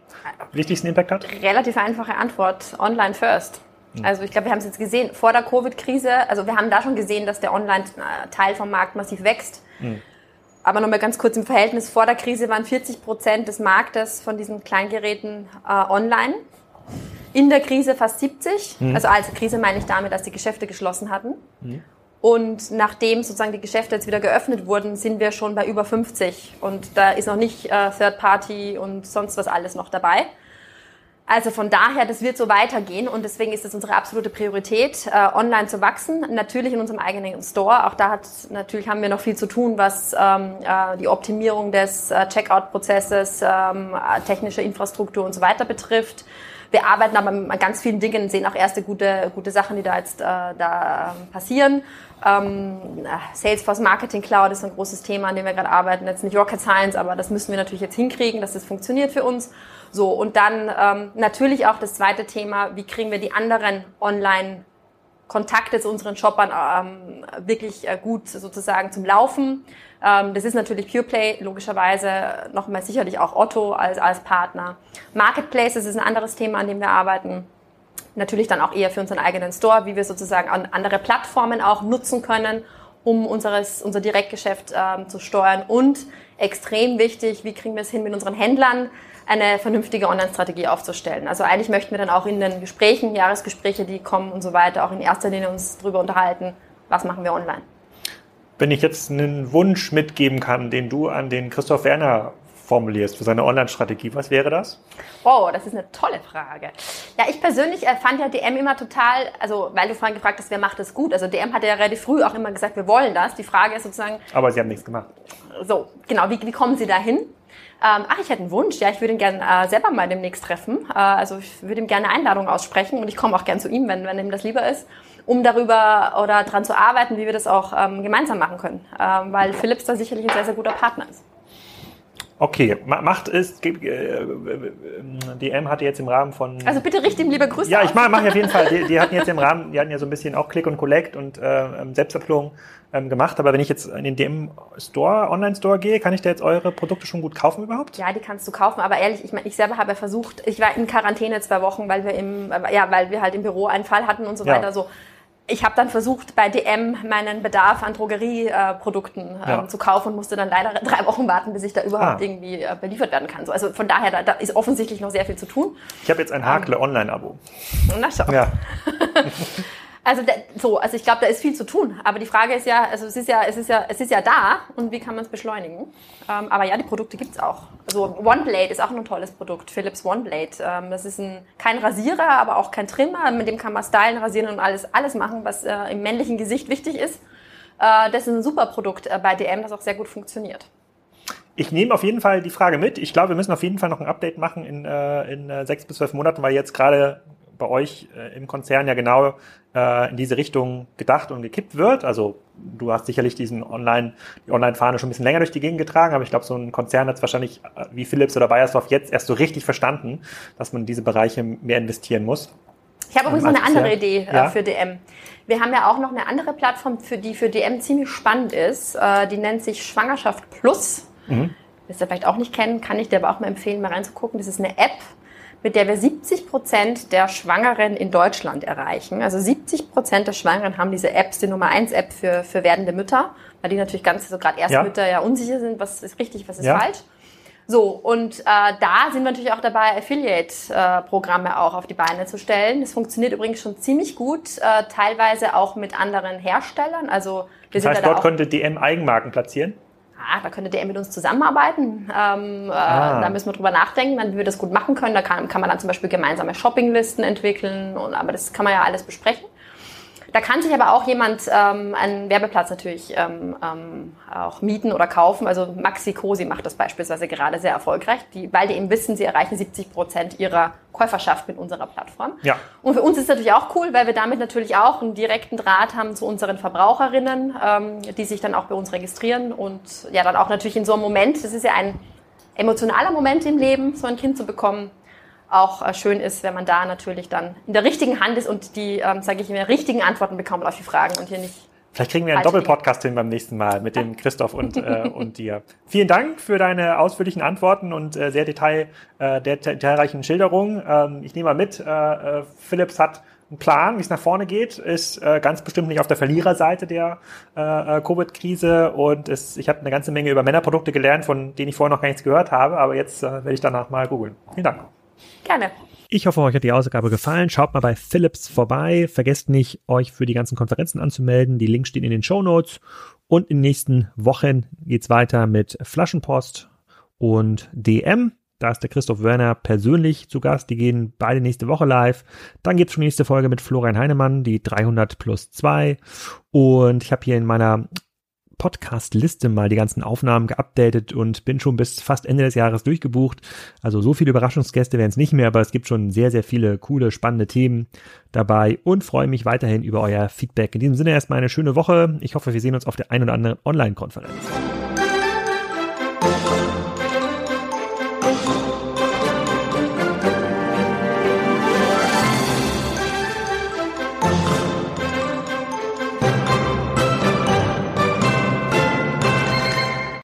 wichtigsten Impact hat? Relativ einfache Antwort, online first. Hm. Also ich glaube, wir haben es jetzt gesehen, vor der Covid-Krise, also wir haben da schon gesehen, dass der Online-Teil vom Markt massiv wächst. Mhm. Aber nochmal ganz kurz im Verhältnis, vor der Krise waren 40 Prozent des Marktes von diesen Kleingeräten äh, online. In der Krise fast 70. Mhm. Also als Krise meine ich damit, dass die Geschäfte geschlossen hatten. Mhm. Und nachdem sozusagen die Geschäfte jetzt wieder geöffnet wurden, sind wir schon bei über 50. Und da ist noch nicht äh, Third Party und sonst was alles noch dabei. Also von daher, das wird so weitergehen und deswegen ist es unsere absolute Priorität, äh, online zu wachsen. Natürlich in unserem eigenen Store. Auch da hat natürlich haben wir noch viel zu tun, was ähm, äh, die Optimierung des äh, Checkout-Prozesses, ähm, äh, technische Infrastruktur und so weiter betrifft. Wir arbeiten aber an ganz vielen Dingen, sehen auch erste gute gute Sachen, die da jetzt äh, da passieren. Ähm, äh, Salesforce Marketing Cloud ist ein großes Thema, an dem wir gerade arbeiten. Jetzt nicht Rocket Science, aber das müssen wir natürlich jetzt hinkriegen, dass das funktioniert für uns. So, und dann ähm, natürlich auch das zweite Thema, wie kriegen wir die anderen Online- Kontakte zu unseren Shoppern ähm, wirklich äh, gut sozusagen zum Laufen. Ähm, das ist natürlich PurePlay, logischerweise nochmal sicherlich auch Otto als, als Partner. Marketplaces ist ein anderes Thema, an dem wir arbeiten. Natürlich dann auch eher für unseren eigenen Store, wie wir sozusagen andere Plattformen auch nutzen können, um unseres, unser Direktgeschäft ähm, zu steuern. Und extrem wichtig, wie kriegen wir es hin mit unseren Händlern, eine vernünftige Online-Strategie aufzustellen. Also eigentlich möchten wir dann auch in den Gesprächen, Jahresgespräche, die kommen und so weiter, auch in erster Linie uns darüber unterhalten, was machen wir online. Wenn ich jetzt einen Wunsch mitgeben kann, den du an den Christoph Werner formulierst für seine Online-Strategie, was wäre das? Wow, das ist eine tolle Frage. Ja, ich persönlich äh, fand ja DM immer total, also weil du vorhin gefragt hast, wer macht das gut? Also DM hat ja relativ früh auch immer gesagt, wir wollen das. Die Frage ist sozusagen. Aber sie haben nichts gemacht. So, genau, wie, wie kommen sie dahin? Ähm, ach, ich hätte einen Wunsch. Ja, ich würde ihn gerne äh, selber mal demnächst treffen. Äh, also ich würde ihm gerne eine Einladung aussprechen und ich komme auch gern zu ihm, wenn, wenn ihm das lieber ist, um darüber oder daran zu arbeiten, wie wir das auch ähm, gemeinsam machen können. Ähm, weil Philips da sicherlich ein sehr, sehr guter Partner ist. Okay, macht es, äh, DM hatte jetzt im Rahmen von... Also bitte richte ihm liebe Grüße Ja, ich mache mach auf jeden Fall. Die, [LAUGHS] die, hatten jetzt im Rahmen, die hatten ja so ein bisschen auch Click und Collect und äh, Selbstabholung ähm, gemacht. Aber wenn ich jetzt in den DM Store, Online-Store gehe, kann ich da jetzt eure Produkte schon gut kaufen überhaupt? Ja, die kannst du kaufen. Aber ehrlich, ich meine, ich selber habe ja versucht, ich war in Quarantäne zwei Wochen, weil wir im, ja, weil wir halt im Büro einen Fall hatten und so weiter. Ja. So ich habe dann versucht, bei DM meinen Bedarf an Drogerieprodukten äh, ja. zu kaufen und musste dann leider [LAUGHS] drei Wochen warten, bis ich da überhaupt ah. irgendwie äh, beliefert werden kann. So, also von daher, da, da, ist offensichtlich noch sehr viel zu tun. Ich habe jetzt ein ähm, Online-Abo. Na schau. Ja. [LAUGHS] [LAUGHS] Also so, also ich glaube, da ist viel zu tun. Aber die Frage ist ja, also es ist ja, es ist ja, es ist ja da und wie kann man es beschleunigen? Ähm, aber ja, die Produkte gibt's auch. Also OneBlade ist auch ein tolles Produkt, Philips OneBlade. Ähm, das ist ein, kein Rasierer, aber auch kein Trimmer. Mit dem kann man stylen, rasieren und alles, alles machen, was äh, im männlichen Gesicht wichtig ist. Äh, das ist ein super Produkt äh, bei DM, das auch sehr gut funktioniert. Ich nehme auf jeden Fall die Frage mit. Ich glaube, wir müssen auf jeden Fall noch ein Update machen in, äh, in äh, sechs bis zwölf Monaten, weil jetzt gerade bei euch äh, im Konzern ja genau äh, in diese Richtung gedacht und gekippt wird. Also du hast sicherlich diesen Online, die Online-Fahne schon ein bisschen länger durch die Gegend getragen, aber ich glaube, so ein Konzern hat es wahrscheinlich äh, wie Philips oder Bayersdorf jetzt erst so richtig verstanden, dass man in diese Bereiche mehr investieren muss. Ich habe übrigens noch eine andere Idee äh, ja? für DM. Wir haben ja auch noch eine andere Plattform, für die für DM ziemlich spannend ist. Äh, die nennt sich Schwangerschaft Plus. Mhm. Das ihr vielleicht auch nicht kennen, kann ich dir aber auch mal empfehlen, mal reinzugucken. Das ist eine App, mit der wir 70 Prozent der Schwangeren in Deutschland erreichen. Also 70 Prozent der Schwangeren haben diese Apps, die Nummer 1 App für, für werdende Mütter, weil die natürlich ganz, so gerade Erstmütter ja. ja unsicher sind, was ist richtig, was ist ja. falsch. So, und äh, da sind wir natürlich auch dabei, Affiliate-Programme äh, auch auf die Beine zu stellen. Das funktioniert übrigens schon ziemlich gut, äh, teilweise auch mit anderen Herstellern. Also wir das heißt, da dort könnte DM Eigenmarken platzieren? Ah, da könnte der mit uns zusammenarbeiten. Ähm, äh, ah. Da müssen wir drüber nachdenken, wie wir das gut machen können. Da kann, kann man dann zum Beispiel gemeinsame Shoppinglisten entwickeln. Und, aber das kann man ja alles besprechen. Da kann sich aber auch jemand ähm, einen Werbeplatz natürlich ähm, ähm, auch mieten oder kaufen. Also Maxi Cosi macht das beispielsweise gerade sehr erfolgreich, die, weil die eben wissen, sie erreichen 70 Prozent ihrer Käuferschaft mit unserer Plattform. Ja. Und für uns ist es natürlich auch cool, weil wir damit natürlich auch einen direkten Draht haben zu unseren Verbraucherinnen, ähm, die sich dann auch bei uns registrieren und ja dann auch natürlich in so einem Moment, das ist ja ein emotionaler Moment im Leben, so ein Kind zu bekommen, auch äh, schön ist, wenn man da natürlich dann in der richtigen Hand ist und die, ähm, sage ich mir, richtigen Antworten bekommt auf die Fragen und hier nicht. Vielleicht kriegen wir einen Doppelpodcast hin beim nächsten Mal mit dem Christoph und, äh, [LAUGHS] und dir. Vielen Dank für deine ausführlichen Antworten und äh, sehr detail, äh, detailreichen Schilderungen. Ähm, ich nehme mal mit, äh, äh, Philips hat einen Plan, wie es nach vorne geht, ist äh, ganz bestimmt nicht auf der Verliererseite der äh, äh Covid-Krise und es, ich habe eine ganze Menge über Männerprodukte gelernt, von denen ich vorher noch gar nichts gehört habe, aber jetzt äh, werde ich danach mal googeln. Vielen Dank. Gerne. Ich hoffe, euch hat die Ausgabe gefallen. Schaut mal bei Philips vorbei. Vergesst nicht, euch für die ganzen Konferenzen anzumelden. Die Links stehen in den Show Notes. Und in den nächsten Wochen geht's weiter mit Flaschenpost und DM. Da ist der Christoph Werner persönlich zu Gast. Die gehen beide nächste Woche live. Dann gibt's schon die nächste Folge mit Florian Heinemann, die 300 plus 2. Und ich habe hier in meiner Podcast-Liste mal die ganzen Aufnahmen geupdatet und bin schon bis fast Ende des Jahres durchgebucht. Also so viele Überraschungsgäste werden es nicht mehr, aber es gibt schon sehr, sehr viele coole, spannende Themen dabei und freue mich weiterhin über euer Feedback. In diesem Sinne erstmal eine schöne Woche. Ich hoffe, wir sehen uns auf der ein oder anderen Online-Konferenz.